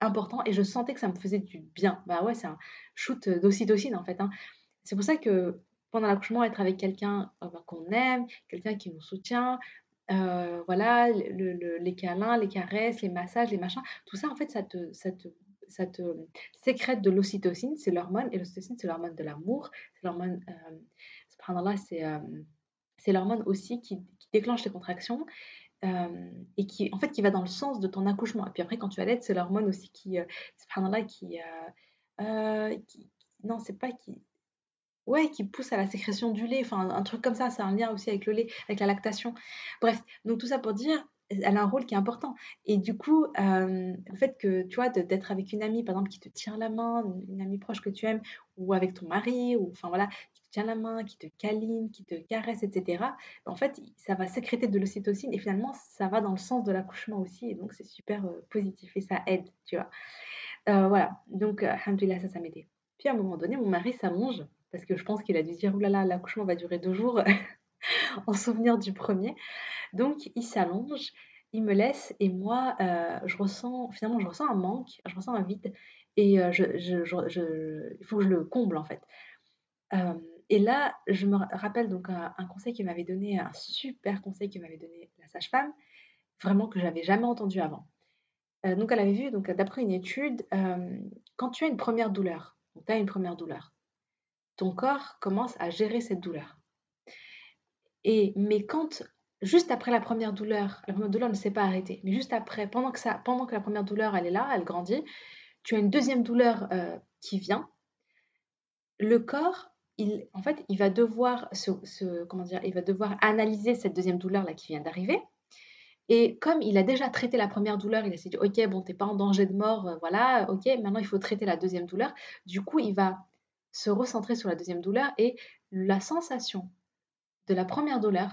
important et je sentais que ça me faisait du bien. Bah ouais, c'est un shoot d'ocytocine en fait. Hein. C'est pour ça que pendant l'accouchement, être avec quelqu'un euh, bah, qu'on aime, quelqu'un qui nous soutient, euh, voilà, les câlins, les caresses, les massages, les machins, tout ça en fait ça te, ça te ça te sécrète de l'ocytocine, c'est l'hormone, et l'ocytocine, c'est l'hormone de l'amour, c'est l'hormone, euh, c'est euh, c'est l'hormone aussi qui, déclenche les contractions euh, et qui, en fait, qui va dans le sens de ton accouchement. Et puis après, quand tu allaites, c'est l'hormone aussi qui, euh, subhanallah, qui, euh, qui, non, c'est pas qui, ouais, qui pousse à la sécrétion du lait, enfin, un truc comme ça, c'est un lien aussi avec le lait, avec la lactation. Bref, donc tout ça pour dire, elle a un rôle qui est important. Et du coup, le fait que, tu vois, d'être avec une amie, par exemple, qui te tient la main, une amie proche que tu aimes, ou avec ton mari, ou enfin voilà, qui te tient la main, qui te câline, qui te caresse, etc., en fait, ça va sécréter de l'ocytocine et finalement, ça va dans le sens de l'accouchement aussi. Et donc, c'est super positif et ça aide, tu vois. voilà, donc, alhamdoulilah, ça, ça m'aidait. Puis à un moment donné, mon mari s'allonge, parce que je pense qu'il a dû dire, oulala, l'accouchement va durer deux jours. en souvenir du premier. Donc il s'allonge, il me laisse et moi, euh, je ressens, finalement, je ressens un manque, je ressens un vide et euh, je, il faut que je le comble en fait. Euh, et là, je me rappelle donc un, conseil qu'il m'avait donné, un super conseil qu'il m'avait donné la sage-femme, vraiment que j'avais jamais entendu avant. donc elle avait vu, donc d'après une étude, quand tu as une première douleur, tu as une première douleur, ton corps commence à gérer cette douleur. Et, mais quand, juste après la première douleur, la première douleur ne s'est pas arrêtée, mais juste après, pendant que, ça, pendant que la première douleur, elle est là, elle grandit, tu as une deuxième douleur euh, qui vient, le corps, il, en fait, il va devoir comment dire, il va devoir analyser cette deuxième douleur là qui vient d'arriver. Et comme il a déjà traité la première douleur, il s'est dit ok bon t'es pas en danger de mort, euh, voilà, ok maintenant il faut traiter la deuxième douleur. Du coup il va se recentrer sur la deuxième douleur et la sensation de la première douleur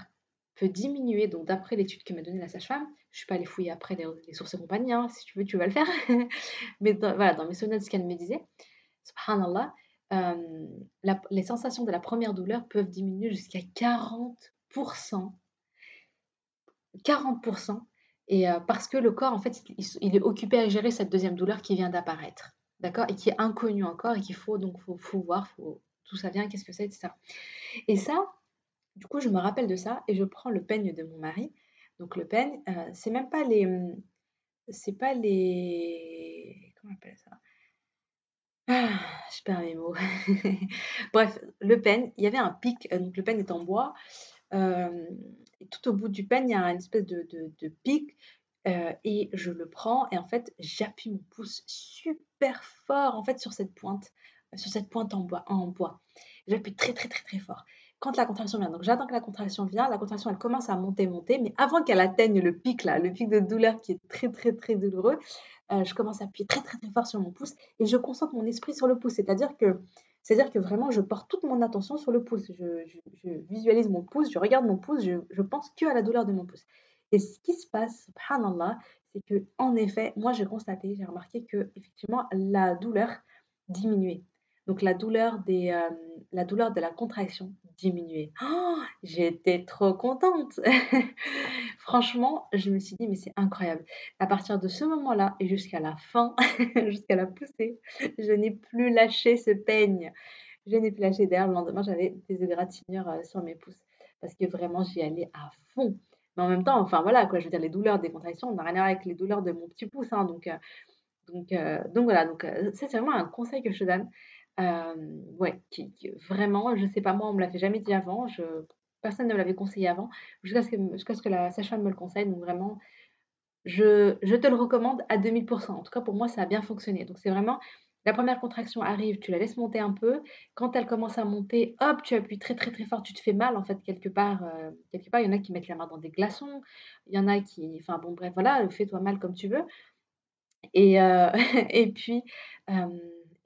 peut diminuer, donc d'après l'étude que m'a donnée la sage-femme, je suis pas allée fouiller après les, sources et compagnie, hein, si tu veux, tu vas le faire, mais dans, voilà, dans mes souvenirs ce qu'elle me disait, subhanallah, euh, les sensations de la première douleur peuvent diminuer jusqu'à 40%, 40% Et euh, parce que le corps, en fait, il, est occupé à gérer cette deuxième douleur qui vient d'apparaître, d'accord Et qui est inconnue encore et qu'il faut donc faut, faut voir, faut, tout ça vient, qu'est-ce que c'est, etc. Et ça, du coup, je me rappelle de ça et je prends le peigne de mon mari. Donc le peigne, euh, c'est même pas les, c'est pas les, comment on appelle ça? Ah, je perds mes mots. Bref, le peigne, il y avait un pic, euh, donc le peigne est en bois. Euh, tout au bout du peigne, il y a une espèce de, pic. Et je le prends et en fait, j'appuie mon pouce super fort en fait sur cette pointe, sur cette pointe en bois. En bois. J'appuie très très très très fort. Quand la contraction vient, donc j'attends que la contraction vient, la contraction elle commence à monter, monter, mais avant qu'elle atteigne le pic là, le pic de douleur qui est très très très douloureux, euh, je commence à appuyer très très très fort sur mon pouce et je concentre mon esprit sur le pouce. C'est-à-dire que, c'est-à-dire que vraiment, je porte toute mon attention sur le pouce. Je, visualise mon pouce, je regarde mon pouce, je, pense que à la douleur de mon pouce. Et ce qui se passe, subhanallah, c'est que en effet, moi j'ai constaté, j'ai remarqué que effectivement la douleur diminuait. Donc la douleur, des, euh, la douleur de la contraction diminuait. Oh, j'étais trop contente. Franchement, je me suis dit, mais c'est incroyable. À partir de ce moment-là et jusqu'à la fin, jusqu'à la poussée, je n'ai plus lâché ce peigne. Je n'ai plus lâché d'air. Le lendemain, j'avais des égratignures euh, sur mes pouces parce que vraiment, j'y allais à fond. Mais en même temps, enfin voilà, quoi, je veux dire, les douleurs des contractions, on n'a rien à voir avec les douleurs de mon petit pouce. Hein, donc, euh, donc, donc voilà, donc, c'est vraiment un conseil que je te donne ouais, qui vraiment, je sais pas, moi, on me l'a fait jamais dit avant, personne ne me l'avait conseillé avant, jusqu'à ce que ce que la sage-femme me le conseille, donc vraiment, je je te le recommande à 2000 En tout cas, pour moi, ça a bien fonctionné. Donc c'est vraiment la première contraction arrive, tu la laisses monter un peu. Quand elle commence à monter, hop, tu appuies très, très, très fort, tu te fais mal, en fait, quelque part, quelque part. Il y en a qui mettent la main dans des glaçons, il y en a qui enfin bon, bref, voilà, fais-toi mal comme tu veux et et puis,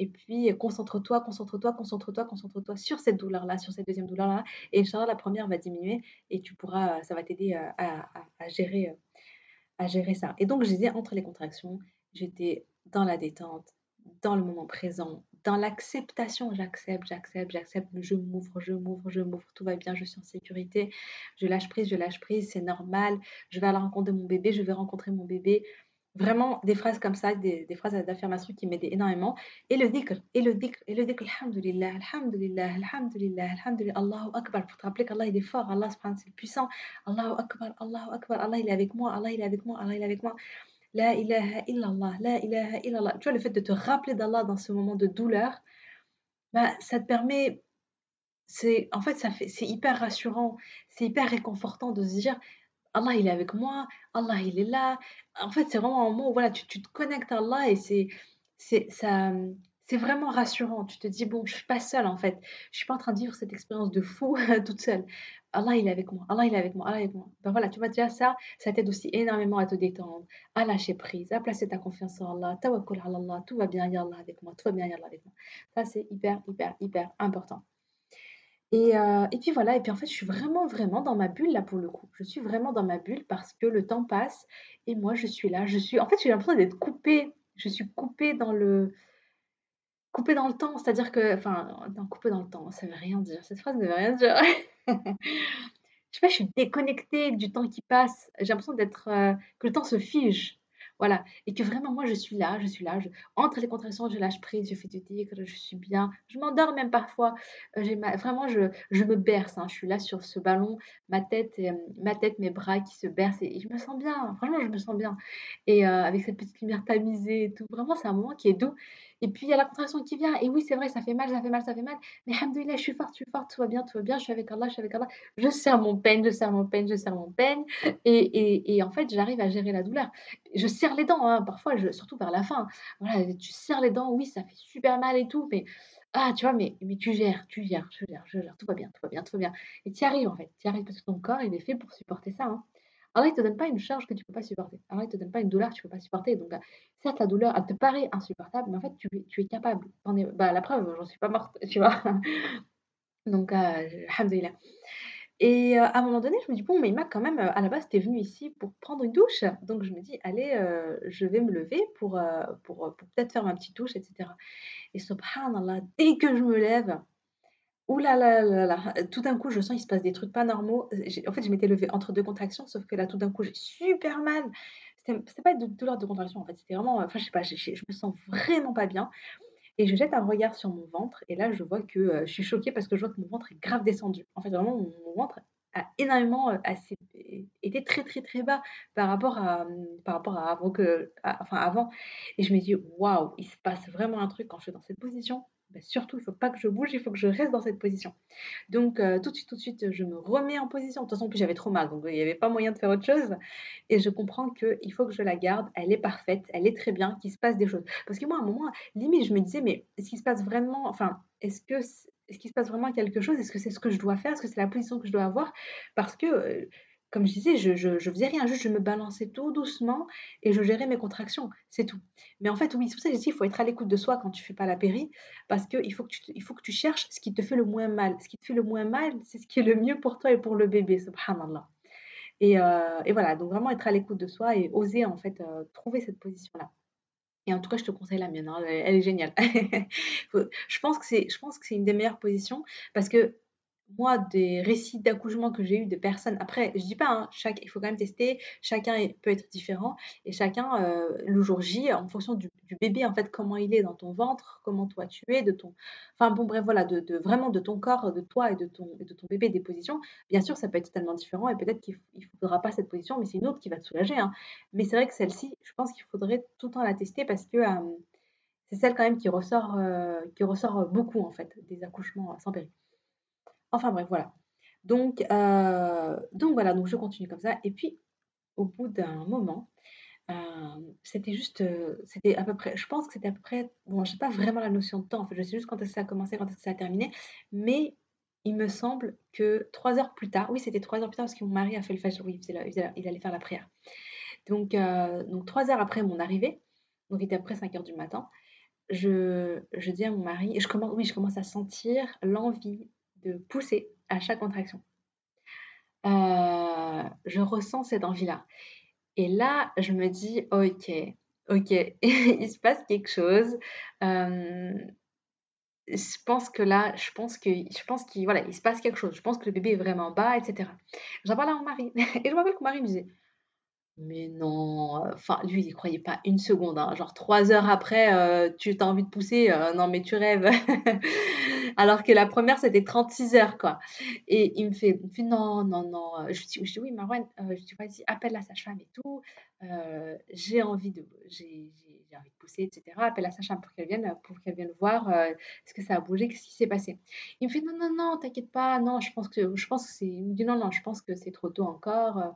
et puis, concentre-toi, concentre-toi, concentre-toi, concentre-toi sur cette douleur-là, sur cette deuxième douleur-là. Et Inch'Allah, la première va diminuer et tu pourras, ça va t'aider euh, à, gérer, euh, à gérer ça. Et donc, je disais, entre les contractions, j'étais dans la détente, dans le moment présent, dans l'acceptation. J'accepte, j'accepte, j'accepte. Je m'ouvre, je m'ouvre, je m'ouvre. Tout va bien, je suis en sécurité. Je lâche prise, je lâche prise. C'est normal. Je vais à la rencontre de mon bébé, je vais rencontrer mon bébé. Vraiment des phrases comme ça, des, des phrases d'affirmation qui m'aidaient énormément. Et le dhikr, et le dhikr, et le dhikr, alhamdulillah, alhamdulillah, alhamdulillah, alhamdulillah, Allahu Akbar, pour te rappeler qu'Allah il est fort, Allah c'est puissant, Allahu Akbar, Allahu Akbar, Allah il est avec moi, Allah il est avec moi, Allah il est avec moi. La ilaha illallah, la ilaha illallah. Tu vois, le fait de te rappeler d'Allah dans ce moment de douleur, bah, ça te permet, c'est, en fait, ça fait, c'est hyper rassurant, c'est hyper réconfortant de se dire, Allah, il est avec moi, Allah, il est là. En fait, c'est vraiment un moment où voilà, tu, tu te connectes à Allah et c'est, c'est, ça, c'est vraiment rassurant. Tu te dis, bon, je suis pas seule en fait. Je suis pas en train de vivre cette expérience de fou toute seule. Allah, il est avec moi. Allah, il est avec moi. Allah, il est avec moi. Ben voilà, tu vois déjà ça, ça t'aide aussi énormément à te détendre, à lâcher prise, à placer ta confiance en Allah. Tawakkul Allah. Tout va bien, ya Allah avec moi. Tout va bien, ya Allah avec moi. Ça, c'est hyper, hyper, hyper important. Et, euh, et puis voilà, et puis en fait, je suis vraiment, vraiment dans ma bulle là pour le coup. Je suis vraiment dans ma bulle parce que le temps passe et moi je suis là. Je suis, en fait, j'ai l'impression d'être coupée. Je suis coupée dans le, coupée dans le temps. C'est-à-dire que, enfin, non, coupée dans le temps, ça veut rien dire. Cette phrase ne veut rien dire. Je sais pas, je suis déconnectée du temps qui passe. J'ai l'impression d'être, euh, que le temps se fige. Voilà. Et que vraiment, moi, je suis là, je suis là. Je, entre les contractions, je lâche prise, je fais du tigre, je suis bien. Je m'endors même parfois. Euh, vraiment, je, me berce. Hein. Je suis là sur ce ballon, ma tête, euh, ma tête, mes bras qui se bercent. Et, je me sens bien. Franchement, je me sens bien. Et euh, avec cette petite lumière tamisée et tout. Vraiment, c'est un moment qui est doux. Et puis, il y a la contraction qui vient. Et oui, c'est vrai, ça fait mal, ça fait mal, ça fait mal. Mais alhamdoulilah, je suis forte, je suis forte, tout va bien, tout va bien. Je suis avec Allah, je suis avec Allah. Je serre mon peigne, je serre mon peigne, je serre mon peigne. Et, et, et en fait, j'arrive à gérer la douleur. Je serre les dents, hein, parfois, je, surtout vers la fin. Voilà, tu serres les dents, oui, ça fait super mal et tout. Mais ah, tu vois, mais, mais tu gères, tu gères, je gère, je gère. Tout va bien, tout va bien, tout va bien. Et tu y arrives, en fait. Tu y arrives parce que ton corps, il est fait pour supporter ça. Hein. Allah, il te donne pas une charge que tu peux pas supporter. Allah, il te donne pas une douleur que tu peux pas supporter. Donc, euh, certes, la douleur, elle te paraît insupportable, mais en fait, tu, es capable. bah, la preuve, j'en suis pas morte, tu vois. Donc, euh, alhamdoulilah. Et euh, à un moment donné, je me dis, bon, mais Ima, quand même, euh, à la base, tu es venu ici pour prendre une douche. Donc, je me dis, allez, je vais me lever pour, pour, pour peut-être faire ma petite douche, etc. Et subhanallah, dès que je me lève, Ouh là là là là, tout d'un coup, je sens il se passe des trucs pas normaux. en fait, je m'étais levée entre deux contractions, sauf que là, tout d'un coup, j'ai super mal. C'était pas de douleur de contraction, en fait, c'était vraiment, enfin, je sais pas, je me sens vraiment pas bien et je jette un regard sur mon ventre et là, je vois que, euh, je suis choquée parce que je vois que mon ventre est grave descendu. En fait, vraiment, mon ventre a énormément, euh, été très, très, très bas par rapport à, par rapport à avant que enfin, avant et je me dis: «Waouh, il se passe vraiment un truc quand je suis dans cette position». Bah, surtout, il ne faut pas que je bouge, il faut que je reste dans cette position. Donc, euh, tout de suite, tout de suite, je me remets en position. De toute façon, j'avais trop mal, donc il n'y avait pas moyen de faire autre chose. Et je comprends qu'il faut que je la garde. Elle est parfaite, elle est très bien, qu'il se passe des choses. Parce que moi, à un moment, limite, je me disais, mais est-ce qu'il se passe vraiment, enfin, est-ce que est-ce se passe vraiment quelque chose? Est-ce que c'est ce que je dois faire? Est-ce que c'est la position que je dois avoir? Parce que euh, comme je disais, je, je, faisais rien, juste je me balançais tout doucement et je gérais mes contractions, c'est tout. Mais en fait, oui, c'est pour ça que je dis, il faut être à l'écoute de soi quand tu fais pas la péri, parce qu'il faut, que tu, il faut que tu cherches ce qui te fait le moins mal. Ce qui te fait le moins mal, c'est ce qui est le mieux pour toi et pour le bébé, subhanallah. Et, euh, et voilà, donc vraiment être à l'écoute de soi et oser en fait euh, trouver cette position-là. Et en tout cas, je te conseille la mienne, hein, elle, est géniale. je pense que c'est, je pense que c'est une des meilleures positions parce que moi, des récits d'accouchement que j'ai eu de personnes, après, je dis pas, hein, chaque, il faut quand même tester, chacun peut être différent, et chacun, euh, le jour J, en fonction du, bébé, en fait, comment il est dans ton ventre, comment toi tu es, de ton, enfin bon, bref, voilà, de, vraiment de ton corps, de toi et de ton, de ton bébé, des positions, bien sûr, ça peut être totalement différent, et peut-être qu'il ne faudra pas cette position, mais c'est une autre qui va te soulager, hein. Mais c'est vrai que celle-ci, je pense qu'il faudrait tout le temps la tester parce que euh, c'est celle quand même qui ressort, euh, qui ressort beaucoup, en fait, des accouchements sans péri. Enfin bref, voilà. Donc, euh, donc voilà, donc je continue comme ça. Et puis, au bout d'un moment, euh, c'était juste, euh, c'était à peu près, je pense que c'était à peu près, bon, je n'ai pas vraiment la notion de temps, je sais juste quand ça a commencé, quand ça a terminé, mais il me semble que trois heures plus tard, oui, c'était trois heures plus tard parce que mon mari a fait le fajr, oui, il, allait faire la prière. Donc, donc trois heures après mon arrivée, donc il était après 5 heures du matin, je, je dis à mon mari, je commence, oui, je commence à sentir l'envie de pousser à chaque contraction. Euh, je ressens cette envie-là. Et là, je me dis, ok, ok, il se passe quelque chose. Euh, je pense que là, je pense que, je pense qu'il, voilà, il se passe quelque chose. Je pense que le bébé est vraiment bas, etc. J'en parle à mon mari. Et je me rappelle que mon mari me disait, mais non, enfin, lui, il croyait pas une seconde. Hein. Genre, trois heures après, euh, tu as envie de pousser. Euh, non, mais tu rêves. Alors que la première, c'était 36 heures, quoi. Et il me fait, non, non, non. Je dis, je dis oui, Marwan, euh, je dis, vas-y, appelle la sage-femme et tout. j'ai envie de, j'ai, envie de pousser, etc. Appelle la sage-femme pour qu'elle vienne, pour qu'elle vienne voir est-ce que ça a bougé, qu'est-ce qui s'est passé. Il me fait, non, non, non, t'inquiète pas, non, je pense que, je pense que c'est, il me non, non, je pense que c'est trop tôt encore.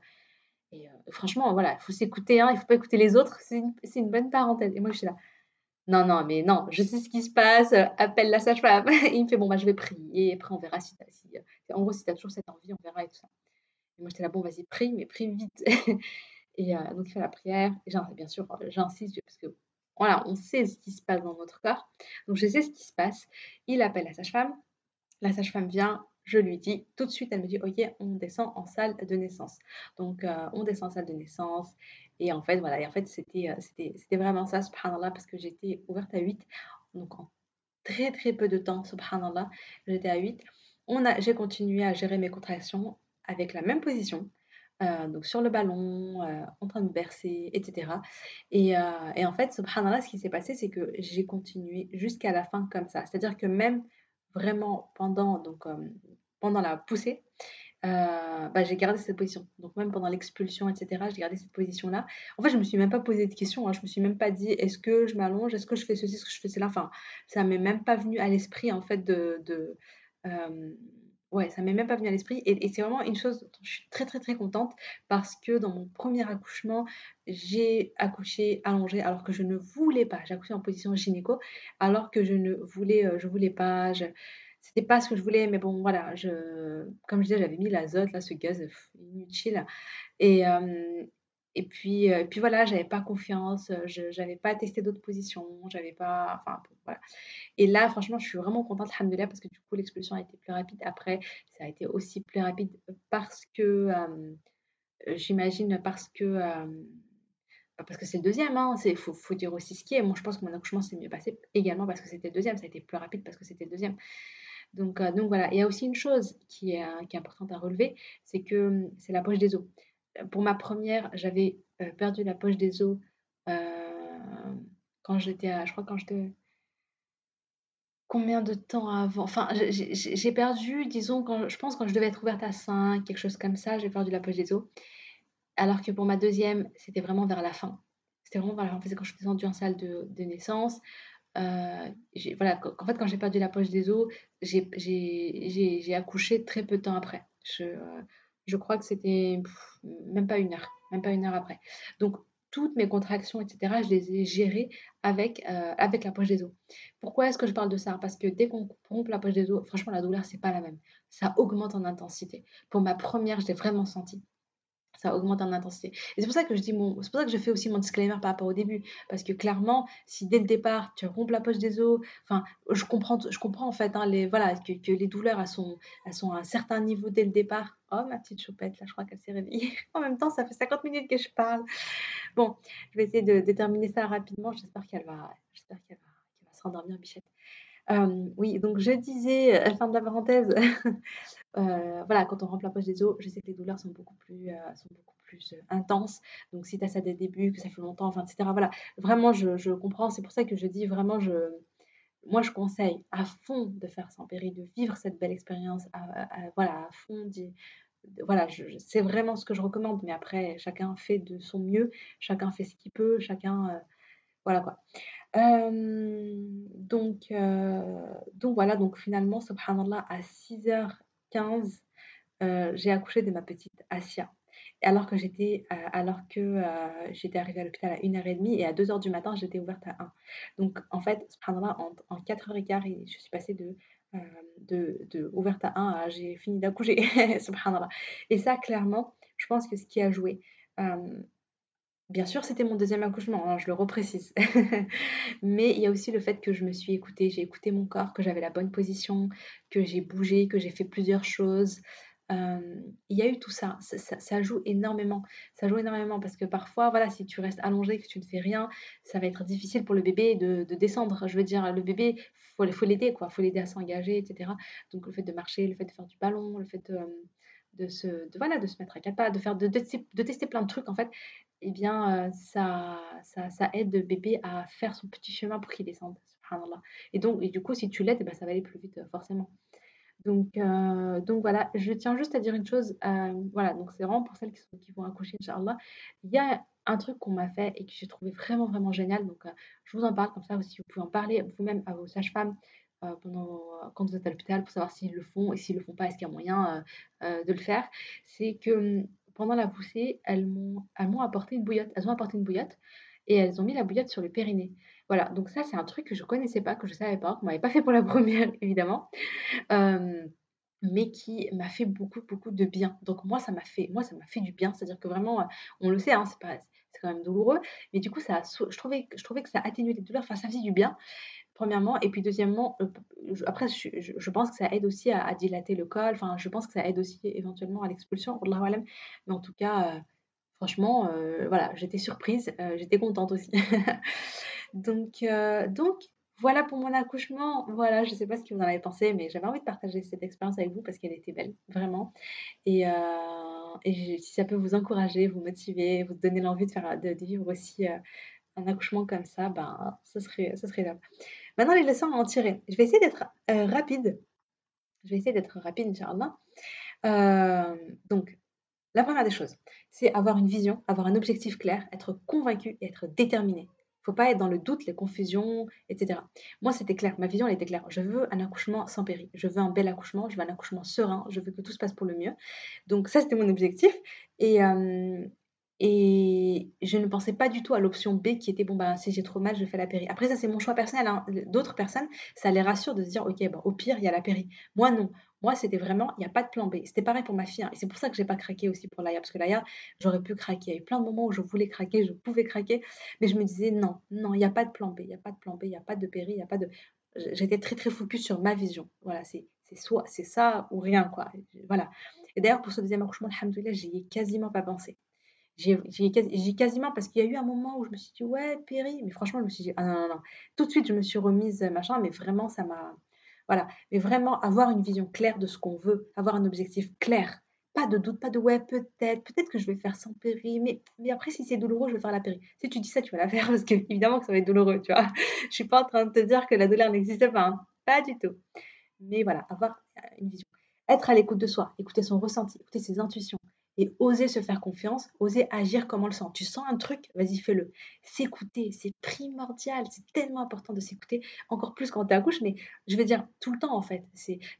Et euh, franchement, voilà, il faut s'écouter, hein, il ne faut pas écouter les autres, c'est une, bonne parenthèse. Et moi, je suis là, non, non, mais non, je sais ce qui se passe, euh, appelle la sage-femme. il me fait, bon, bah, je vais prier, et après, on verra si, si en gros, si tu as toujours cette envie, on verra et tout ça. Et moi, j'étais là, bon, vas-y, prie, mais prie vite. et euh, donc, il fait la prière, et bien sûr, j'insiste, parce que voilà, on sait ce qui se passe dans notre corps. Donc, je sais ce qui se passe. Il appelle la sage-femme, la sage-femme vient, je lui dis tout de suite, elle me dit ok, on descend en salle de naissance. Donc euh, on descend en salle de naissance. Et en fait, voilà, et en fait, c'était, euh, c'était, vraiment ça, subhanallah, parce que j'étais ouverte à 8. Donc en très très peu de temps, subhanallah, j'étais à 8. On a, j'ai continué à gérer mes contractions avec la même position. Euh, donc sur le ballon, en train de bercer, etc. Et, et, en fait, subhanallah, ce qui s'est passé, c'est que j'ai continué jusqu'à la fin comme ça. C'est-à-dire que même vraiment pendant, donc, pendant la poussée, euh, bah, j'ai gardé cette position. Donc même pendant l'expulsion, etc., j'ai gardé cette position-là. En fait, je me suis même pas posé de questions. Hein. Je me suis même pas dit est-ce que je m'allonge, est-ce que je fais ceci, est-ce que je fais cela? Enfin, ça m'est même pas venu à l'esprit en fait de, de euh, ouais, ça m'est même pas venu à l'esprit. Et, c'est vraiment une chose dont je suis très très très contente parce que dans mon premier accouchement, j'ai accouché allongée alors que je ne voulais pas. J'ai accouché en position gynéco alors que je ne voulais, euh, je voulais pas. Je, c'était pas ce que je voulais, mais bon, voilà, je, comme je disais, j'avais mis l'azote, là, ce gaz inutile. Et, euh, et puis, euh, puis voilà, j'avais pas confiance, je n'avais pas testé d'autres positions, j'avais pas, enfin, voilà. Et là, franchement, je suis vraiment contente, alhamdoulilah, parce que du coup, l'expulsion a été plus rapide. Après, ça a été aussi plus rapide parce que, euh, j'imagine, parce que, parce que c'est le deuxième, il hein, faut, faut, dire aussi ce qui est. Moi, je pense que mon accouchement s'est mieux passé également parce que c'était le deuxième, ça a été plus rapide parce que c'était le deuxième. Donc, donc voilà. Il y a aussi une chose qui est, qui est importante à relever, c'est que c'est la poche des os. Pour ma première, j'avais perdu la poche des os quand j'étais à, je crois quand j'étais combien de temps avant? Enfin, j'ai perdu, disons, quand, je pense quand je devais être ouverte à 5, quelque chose comme ça, j'ai perdu la poche des os. Alors que pour ma deuxième, c'était vraiment vers la fin. C'était vraiment vers la quand je suis descendue en salle de, naissance. Euh, voilà, en fait, quand j'ai perdu la poche des os, j'ai accouché très peu de temps après. Je, euh, je crois que c'était même pas une heure, même pas une heure après. Donc, toutes mes contractions, etc., je les ai gérées avec, euh, avec la poche des os. Pourquoi est-ce que je parle de ça? Parce que dès qu'on rompt la poche des os, franchement, la douleur, c'est pas la même. Ça augmente en intensité. Pour ma première, je l'ai vraiment senti ça augmente en intensité. Et c'est pour ça que je dis c'est pour ça que je fais aussi mon disclaimer par rapport au début, parce que clairement, si dès le départ tu rompes la poche des os, enfin, je comprends, je comprends en fait, hein, les, voilà, que, que, les douleurs elles sont, elles sont à un certain niveau dès le départ. Oh ma petite choupette, là, je crois qu'elle s'est réveillée. en même temps, ça fait 50 minutes que je parle. Bon, je vais essayer de déterminer ça rapidement. J'espère qu'elle va, j'espère qu'elle va, va se rendormir, Bichette. Euh, oui, donc je disais, euh, fin de la parenthèse, euh, voilà, quand on remplit la poche des os, je sais que les douleurs sont beaucoup plus, sont beaucoup plus intenses. Donc si tu as ça dès le début, que ça fait longtemps, enfin, etc. Voilà, vraiment, je, comprends. C'est pour ça que je dis vraiment, moi, je conseille à fond de faire sans péril, de vivre cette belle expérience, à, voilà, à fond. Voilà, c'est vraiment ce que je recommande. Mais après, chacun fait de son mieux, chacun fait ce qu'il peut, chacun, voilà quoi donc, donc voilà, donc finalement, subhanallah, à 6h15, j'ai accouché de ma petite Asia. Alors que j'étais alors que arrivée à l'hôpital à 1h30 et à 2h du matin, j'étais ouverte à 1. Donc en fait, subhanallah, en, en 4h15, je suis passée de, de, de ouverte à 1 à j'ai fini d'accoucher. Et ça, clairement, je pense que ce qui a joué, Bien sûr, c'était mon deuxième accouchement, hein, je le reprécise. Mais il y a aussi le fait que je me suis écoutée, j'ai écouté mon corps, que j'avais la bonne position, que j'ai bougé, que j'ai fait plusieurs choses. Il y a eu tout ça. Ça, joue énormément. Ça joue énormément parce que parfois, voilà, si tu restes allongé, que tu ne fais rien, ça va être difficile pour le bébé de, descendre. Je veux dire, le bébé, faut, faut l'aider, quoi. Faut l'aider à s'engager, etc. Donc le fait de marcher, le fait de faire du ballon, le fait de, se, voilà, de se mettre à quatre de, faire, de, tester plein de trucs, en fait, eh bien, euh, ça, ça, aide le bébé à faire son petit chemin pour qu'il descende. Et donc, et du coup, si tu l'aides, eh ben, ça va aller plus vite, euh, forcément. Donc, euh, donc voilà, je tiens juste à dire une chose, voilà, donc c'est vraiment pour celles qui, vont accoucher, Inch'Allah. Il y a un truc qu'on m'a fait et que j'ai trouvé vraiment, vraiment génial, donc je vous en parle comme ça aussi, vous pouvez en parler vous-même à vos sages-femmes, euh, pendant, quand vous êtes à l'hôpital pour savoir s'ils le font et s'ils le font pas, est-ce qu'il y a moyen euh, euh, de le faire, c'est que hum, pendant la poussée, elles m'ont, elles m'ont apporté une bouillotte. Elles ont apporté une bouillotte et elles ont mis la bouillotte sur le périnée. Voilà, donc ça c'est un truc que je connaissais pas, que je savais pas, qu'on m'avait pas fait pour la première évidemment, mais qui m'a fait beaucoup beaucoup de bien. Donc moi ça m'a fait, moi ça m'a fait du bien, c'est-à-dire que vraiment, on le sait, hein, c'est quand même douloureux, mais du coup ça, je trouvais, je trouvais que ça atténuait les douleurs, enfin ça faisait du bien premièrement. Et puis deuxièmement, euh, après, je, pense que ça aide aussi à, dilater le col. Enfin, je pense que ça aide aussi éventuellement à l'expulsion. Mais en tout cas, euh, franchement, euh, voilà, j'étais surprise. j'étais contente aussi. donc, donc, voilà pour mon accouchement. Voilà, je ne sais pas ce que vous en avez pensé, mais j'avais envie de partager cette expérience avec vous parce qu'elle était belle, vraiment. Et, et si ça peut vous encourager, vous motiver, vous donner l'envie de, faire, vivre aussi un accouchement comme ça, ben, ce serait, ce Maintenant, les leçons à en tirer. Je vais essayer d'être euh, rapide. Je vais essayer d'être rapide, Inch'Allah. Euh, donc, la première des choses, c'est avoir une vision, avoir un objectif clair, être convaincu et être déterminé. Faut pas être dans le doute, les confusions, etc. Moi, c'était clair. Ma vision, elle était claire. Je veux un accouchement sans péril. Je veux un bel accouchement. Je veux un accouchement serein. Je veux que tout se passe pour le mieux. Donc, ça, c'était mon objectif. Et, euh, et je ne pensais pas du tout à l'option B qui était bon, bah, si j'ai trop mal, je fais la péri. Après, ça, c'est mon choix personnel. Hein. D'autres personnes, ça les rassure de se dire, ok, bon, au pire, il y a la péri. Moi, non. Moi, c'était vraiment, il n'y a pas de plan B. C'était pareil pour ma fille. Hein. Et c'est pour ça que j'ai pas craqué aussi pour l'AIA. Parce que l'AIA, j'aurais pu craquer. Il y a eu plein de moments où je voulais craquer, je pouvais craquer. Mais je me disais, non, non, il n'y a pas de plan B. Il n'y a pas de plan B, il n'y a pas de péri, il n'y a pas de. J'étais très, très focus sur ma vision. Voilà, c'est soit c'est ça ou rien, quoi. Voilà. Et d'ailleurs, pour ce deuxième accouchement, alhamdoulilah, j'y ai quasiment pas pensé. J'ai quasiment, parce qu'il y a eu un moment où je me suis dit, ouais, Péri, mais franchement, je me suis dit, ah non, non, non. Tout de suite, je me suis remise, machin, mais vraiment, ça m'a. Voilà, mais vraiment avoir une vision claire de ce qu'on veut, avoir un objectif clair. Pas de doute, pas de ouais, peut-être, peut-être que je vais faire sans péri, mais, mais après, si c'est douloureux, je vais faire la péri. Si tu dis ça, tu vas la faire parce que évidemment que ça va être douloureux, tu vois. Je suis pas en train de te dire que la douleur n'existe pas, hein. pas du tout. Mais voilà, avoir une vision. Être à l'écoute de soi, écouter son ressenti, écouter ses intuitions, et oser se faire confiance, oser agir comme on le sent. Tu sens un truc, vas-y, fais-le. S'écouter, c'est primordial, c'est tellement important de s'écouter, encore plus quand tu accouches, mais je vais dire tout le temps en fait.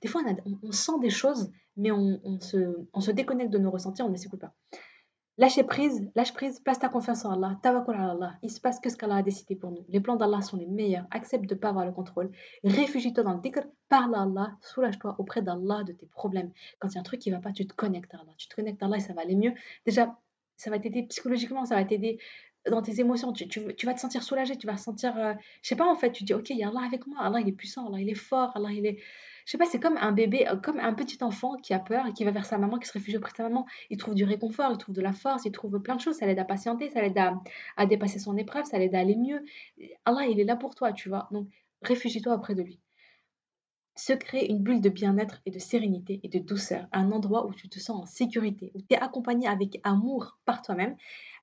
Des fois, on, sent des choses, mais on, se, on se déconnecte de nos ressentis, on ne s'écoute pas. Lâcher prise, lâche prise, place ta confiance en Allah, tawakkul à Allah. Il se passe que ce qu'Allah a décidé pour nous. Les plans d'Allah sont les meilleurs. Accepte de ne pas avoir le contrôle. Réfugie-toi dans le dhikr, parle à Allah, soulage-toi auprès d'Allah de tes problèmes. Quand il y a un truc qui ne va pas, tu te connectes à Allah. Tu te connectes à Allah et ça va aller mieux. Déjà, ça va t'aider psychologiquement, ça va t'aider dans tes émotions. Tu, vas te sentir soulagé, tu vas sentir. Euh, je sais pas en fait, tu dis, ok, il y a Allah avec moi. Allah il est puissant, Allah il est fort, Allah il est je sais pas, c'est comme un bébé, euh, comme un petit enfant qui a peur et qui va vers sa maman, qui se réfugie auprès de sa maman. Il trouve du réconfort, il trouve de la force, il trouve plein de choses. Ça l'aide à patienter, ça l'aide à, dépasser son épreuve, ça l'aide à aller mieux. Allah, il est là pour toi, tu vois. Donc, réfugie-toi auprès de lui. Se créer une bulle de bien-être et de sérénité et de douceur, un endroit où tu te sens en sécurité, où tu es accompagné avec amour par toi-même,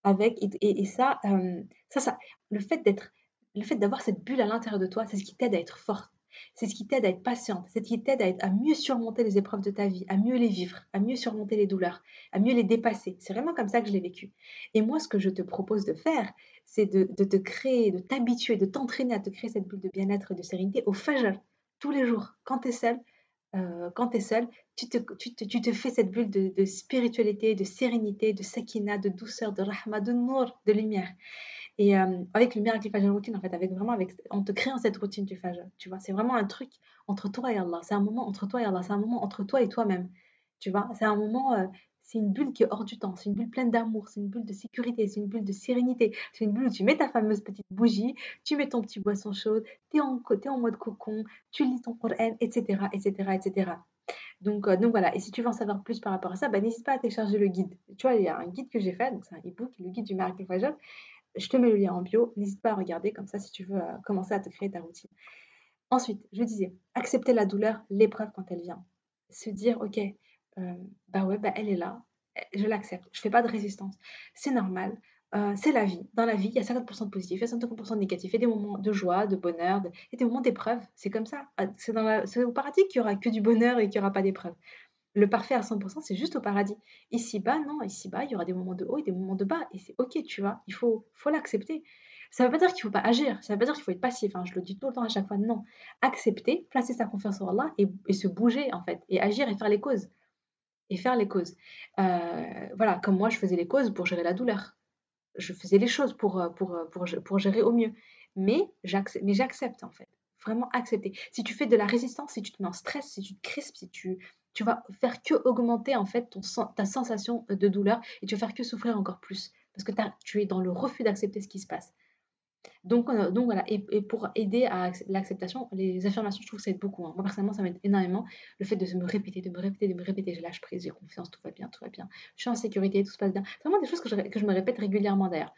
avec et, ça, euh, ça, ça, le fait d'être, le fait d'avoir cette bulle à l'intérieur de toi, c'est ce qui t'aide à être forte c'est ce qui t'aide à être patiente, c'est ce qui t'aide à, à, mieux surmonter les épreuves de ta vie, à mieux les vivre, à mieux surmonter les douleurs, à mieux les dépasser. C'est vraiment comme ça que je l'ai vécu. Et moi, ce que je te propose de faire, c'est de, te créer, de t'habituer, de t'entraîner à te créer cette bulle de bien-être et de sérénité au fajr, tous les jours, quand tu es seul. Euh, quand tu es seul, tu te, tu, te, fais cette bulle de, de, spiritualité, de sérénité, de sakina, de douceur, de rahma, de nour, de lumière. Et euh, avec le miracle Fajr routine, en fait, avec vraiment, avec, en te créant cette routine du Fajr, tu vois, c'est vraiment un truc entre toi et Allah. C'est un moment entre toi et Allah. C'est un moment entre toi et toi-même. Tu vois, c'est un moment, euh, c'est une bulle qui est hors du temps. C'est une bulle pleine d'amour. C'est une bulle de sécurité. C'est une bulle de sérénité. C'est une bulle où tu mets ta fameuse petite bougie, tu mets ton petit boisson chaude, tu es en, en mode cocon, tu lis ton Coran, etc., etc., etc. Donc, euh, donc voilà, et si tu veux en savoir plus par rapport à ça, bah, n'hésite pas à télécharger le guide. Tu vois, il y a un guide que j'ai fait, donc c'est un e-book, le guide du miracle Fajr. Je te mets le lien en bio. N'hésite pas à regarder comme ça si tu veux euh, commencer à te créer ta routine. Ensuite, je disais, accepter la douleur, l'épreuve quand elle vient. Se dire, ok, euh, bah ouais, bah elle est là, je l'accepte, je fais pas de résistance. C'est normal, euh, c'est la vie. Dans la vie, il y a 50% de positif, il y a 50% de négatif, il y a des moments de joie, de bonheur, il y a des moments d'épreuve. C'est comme ça. Ah, c'est au paradis qu'il y aura que du bonheur et qu'il n'y aura pas d'épreuve. Le parfait à 100%, c'est juste au paradis. Ici-bas, non, ici-bas, il y aura des moments de haut et des moments de bas. Et c'est OK, tu vois, il faut, faut l'accepter. Ça ne veut pas dire qu'il ne faut pas agir, ça ne veut pas dire qu'il faut être passif. Hein, je le dis tout le temps à chaque fois, non. Accepter, placer sa confiance en Allah et, se bouger, en fait, et agir et faire les causes. Et faire les causes. Euh, voilà, comme moi, je faisais les causes pour gérer la douleur. Je faisais les choses pour, pour, pour, pour gérer au mieux. Mais j'accepte, en fait. Vraiment accepter. Si tu fais de la résistance, si tu te mets en stress, si tu te crispes, si tu, tu vas faire que augmenter en fait ton, ta sensation de douleur et tu vas faire que souffrir encore plus parce que tu es dans le refus d'accepter ce qui se passe. Donc, euh, donc voilà, et, pour aider à l'acceptation, les affirmations, je trouve que ça aide beaucoup. Hein. Moi, personnellement, ça m'aide énormément. Le fait de me répéter, de me répéter, de me répéter, je lâche prise, j'ai confiance, tout va bien, tout va bien. Je suis en sécurité, tout se passe bien. C'est vraiment des choses que je, que je me répète régulièrement d'ailleurs.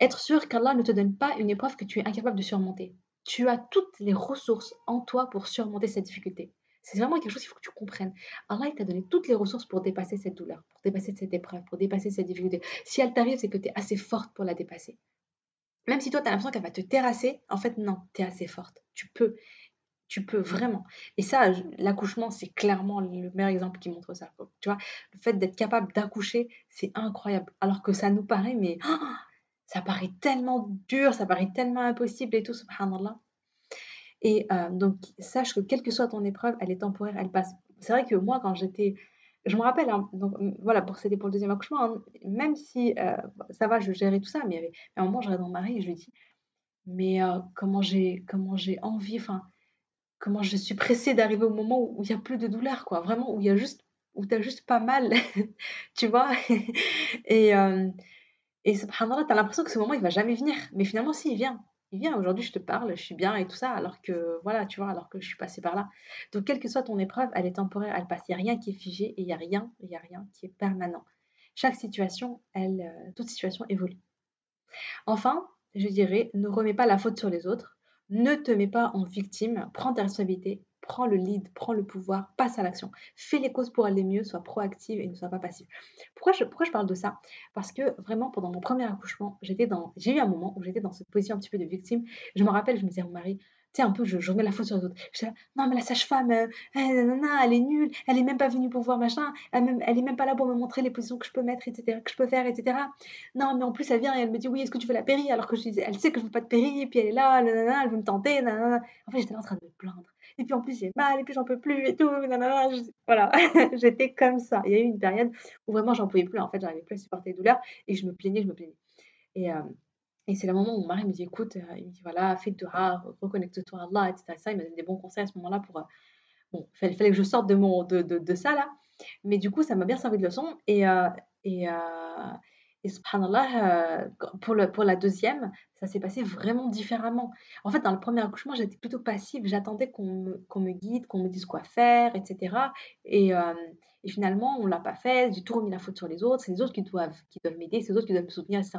Être sûr qu'Allah ne te donne pas une épreuve que tu es incapable de surmonter. Tu as toutes les ressources en toi pour surmonter cette difficulté. C'est vraiment quelque chose qu'il faut que tu comprennes. Allah, t'a donné toutes les ressources pour dépasser cette douleur, pour dépasser cette épreuve, pour dépasser cette difficulté. Si elle t'arrive, c'est que tu es assez forte pour la dépasser. Même si toi, tu as l'impression qu'elle va te terrasser, en fait, non, tu es assez forte. Tu peux. Tu peux vraiment. Et ça, l'accouchement, c'est clairement le meilleur exemple qui montre ça. Tu vois, le fait d'être capable d'accoucher, c'est incroyable. Alors que ça nous paraît, mais ça paraît tellement dur, ça paraît tellement impossible et tout, subhanallah. Et euh, donc, sache que quelle que soit ton épreuve, elle est temporaire, elle passe. C'est vrai que moi, quand j'étais. Je me rappelle, hein, voilà, pour, c'était pour le deuxième accouchement, hein, même si euh, ça va, je gérais tout ça, mais à un moment, je regarde mon mari et je lui dis Mais euh, comment, j'ai, envie, enfin, comment je suis pressée d'arriver au moment où il n'y a plus de douleur, quoi, vraiment, où il y a juste, où juste pas mal, tu vois? Et, et subhanallah, tu as l'impression que ce moment, il va jamais venir, mais finalement, si, il vient il vient aujourd'hui, je te parle, je suis bien et tout ça, alors que voilà, tu vois, alors que je suis passée par là. Donc, quelle que soit ton épreuve, elle est temporaire, elle passe. Il n'y a rien qui est figé et il n'y a rien, il a rien qui est permanent. Chaque situation, elle, euh, toute situation évolue. Enfin, je dirais, ne remets pas la faute sur les autres. Ne te mets pas en victime, prends ta responsabilité, prends le lead, prends le pouvoir, passe à l'action. Fais les causes pour aller mieux, sois proactive et ne sois pas passive. Pourquoi je, parle de ça? Parce que vraiment, pendant mon premier accouchement, j'ai eu un moment où j'étais dans cette position un petit peu de victime. Je me rappelle, je me disais à mon mari, sais, un peu, je, je remets la faute sur les autres. Je dis, non, mais la sage-femme, euh, elle, elle est nulle, elle est même pas venue pour voir machin, elle, même, elle est même pas là pour me montrer les positions que je peux mettre, etc., que je peux faire, etc. Non, mais en plus, elle vient et elle me dit, oui, est-ce que tu veux la péri Alors que je disais, elle sait que je veux pas de péri, et puis elle est là, elle veut me tenter, nanana. En fait, j'étais en train de me plaindre. Et puis en plus, j'ai mal, et puis j'en peux plus, et tout, nanana. Voilà, j'étais comme ça. Il y a eu une période où vraiment, j'en pouvais plus. En fait, j'arrivais plus à supporter les douleurs, et je me plaignais, je me plaignais. Et, euh, et c'est le moment où mon mari me dit écoute, euh, il me dit voilà, fais de reconnecte-toi à Allah, etc. Ça, il m'a donné des bons conseils à ce moment-là pour. Euh, bon, il fallait, que je sorte de, mon, de, de, de, ça là. Mais du coup, ça m'a bien servi de leçon. Et, euh, et, et subhanallah, pour, le, pour la deuxième, ça s'est passé vraiment différemment. En fait, dans le premier accouchement, j'étais plutôt passive. J'attendais qu'on me, me guide, qu'on me dise quoi faire, etc. Et, et finalement, on ne l'a pas fait. J'ai tout remis la faute sur les autres. C'est les autres qui doivent, qui doivent m'aider, c'est les autres qui doivent me soutenir, etc.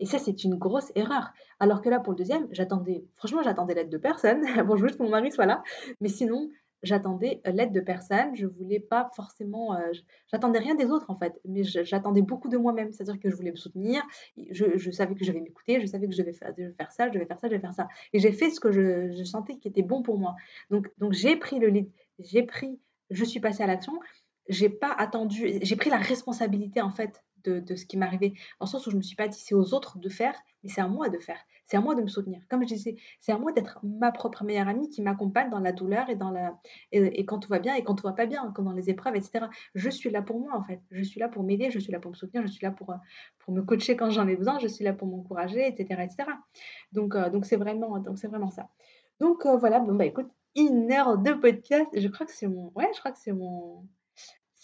Et ça, c'est une grosse erreur. Alors que là, pour le deuxième, j'attendais, franchement, j'attendais l'aide de personne. bon, je que mon mari soit là. Mais sinon, j'attendais l'aide de personne. Je voulais pas forcément. Euh, j'attendais rien des autres, en fait. Mais j'attendais beaucoup de moi-même. C'est-à-dire que je voulais me soutenir. Je, savais que je devais m'écouter. Je savais que je devais, faire, ça, je devais faire ça, je devais faire ça. Et j'ai fait ce que je, sentais qui était bon pour moi. Donc, donc j'ai pris le lead. J'ai pris. Je suis passée à l'action. J'ai pas attendu. J'ai pris la responsabilité, en fait, de, ce qui m'arrivait. Dans le sens où je ne me suis pas dit c'est aux autres de faire, mais c'est à moi de faire. C'est à moi de me soutenir. Comme je disais, c'est à moi d'être ma propre meilleure amie qui m'accompagne dans la douleur et, dans la, et, quand tout va bien et quand tout va pas bien, comme dans les épreuves, etc. Je suis là pour moi en fait. Je suis là pour m'aider, je suis là pour me soutenir, je suis là pour, pour me coacher quand j'en ai besoin, je suis là pour m'encourager, etc., etc. Donc euh, donc c'est vraiment vraiment ça. Donc euh, voilà, bon bah écoute, une heure de podcast. Je crois que c'est mon ouais, je crois que c'est mon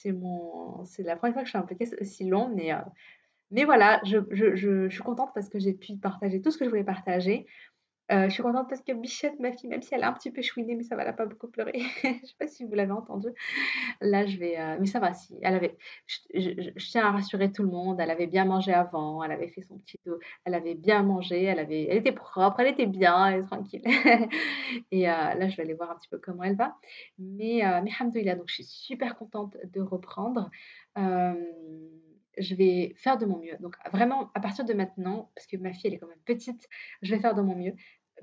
c'est mon, c'est la première fois que je fais un podcast aussi long, mais, euh, mais voilà, je, je, je, je suis contente parce que j'ai pu partager tout ce que je voulais partager. Euh, je suis contente parce que Bichette, ma fille, même si elle a un petit peu chouiné, mais ça va, elle n'a pas beaucoup pleuré. je ne sais pas si vous l'avez entendu. Là, je vais. Euh, mais ça va, si. Elle avait. Je, tiens à rassurer tout le monde. Elle avait bien mangé avant. Elle avait fait son petit dos. Elle avait bien mangé. Elle, avait, elle était propre. Elle était bien. Elle est tranquille. Et euh, là, je vais aller voir un petit peu comment elle va. Mais, mais donc je suis super contente de reprendre. Je vais faire de mon mieux. Donc vraiment, à partir de maintenant, parce que ma fille, elle est quand même petite, je vais faire de mon mieux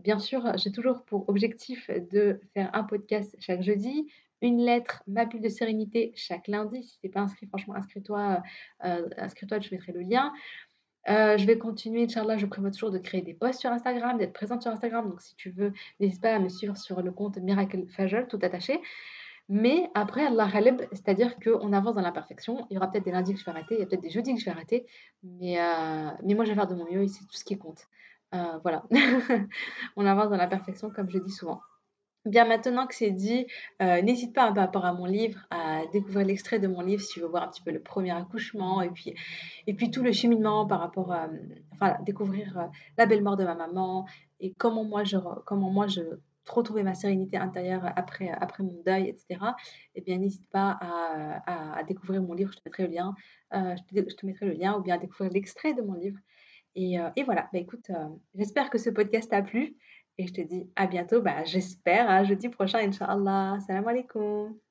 bien sûr, j'ai toujours pour objectif de faire un podcast chaque jeudi, une lettre, ma bulle de sérénité chaque lundi. Si tu n'es pas inscrit, franchement, inscris-toi, euh, inscris-toi, je mettrai le lien. Euh, je vais continuer, Inch'Allah, je prévois toujours de créer des posts sur Instagram, d'être présente sur Instagram. Donc, si tu veux, n'hésite pas à me suivre sur le compte Miracle Fajol, tout attaché. Mais après, Allah Khalib, c'est-à-dire qu'on avance dans l'imperfection. Il y aura peut-être des lundis que je vais rater, il y a peut-être des jeudis que je vais rater. Mais, euh, mais moi, je vais faire de mon mieux et c'est tout ce qui compte. Euh, voilà, on avance dans la perfection comme je dis souvent. Bien maintenant que c'est dit, euh, n'hésite pas par rapport à mon livre à découvrir l'extrait de mon livre si tu veux voir un petit peu le premier accouchement et puis, et puis tout le cheminement par rapport à découvrir la belle mort de ma maman et comment moi je, comment moi je retrouver ma sérénité intérieure après, après mon deuil, etc. Eh bien, n'hésite pas à, découvrir mon livre, je te mettrai le lien, te, je te mettrai le lien ou bien à découvrir l'extrait de mon livre. Euh, et, voilà, bah, écoute, euh, j'espère que ce podcast t'a plu et je te dis à bientôt, bah, j'espère, à jeudi prochain, Inch'Allah. Salam alaikum.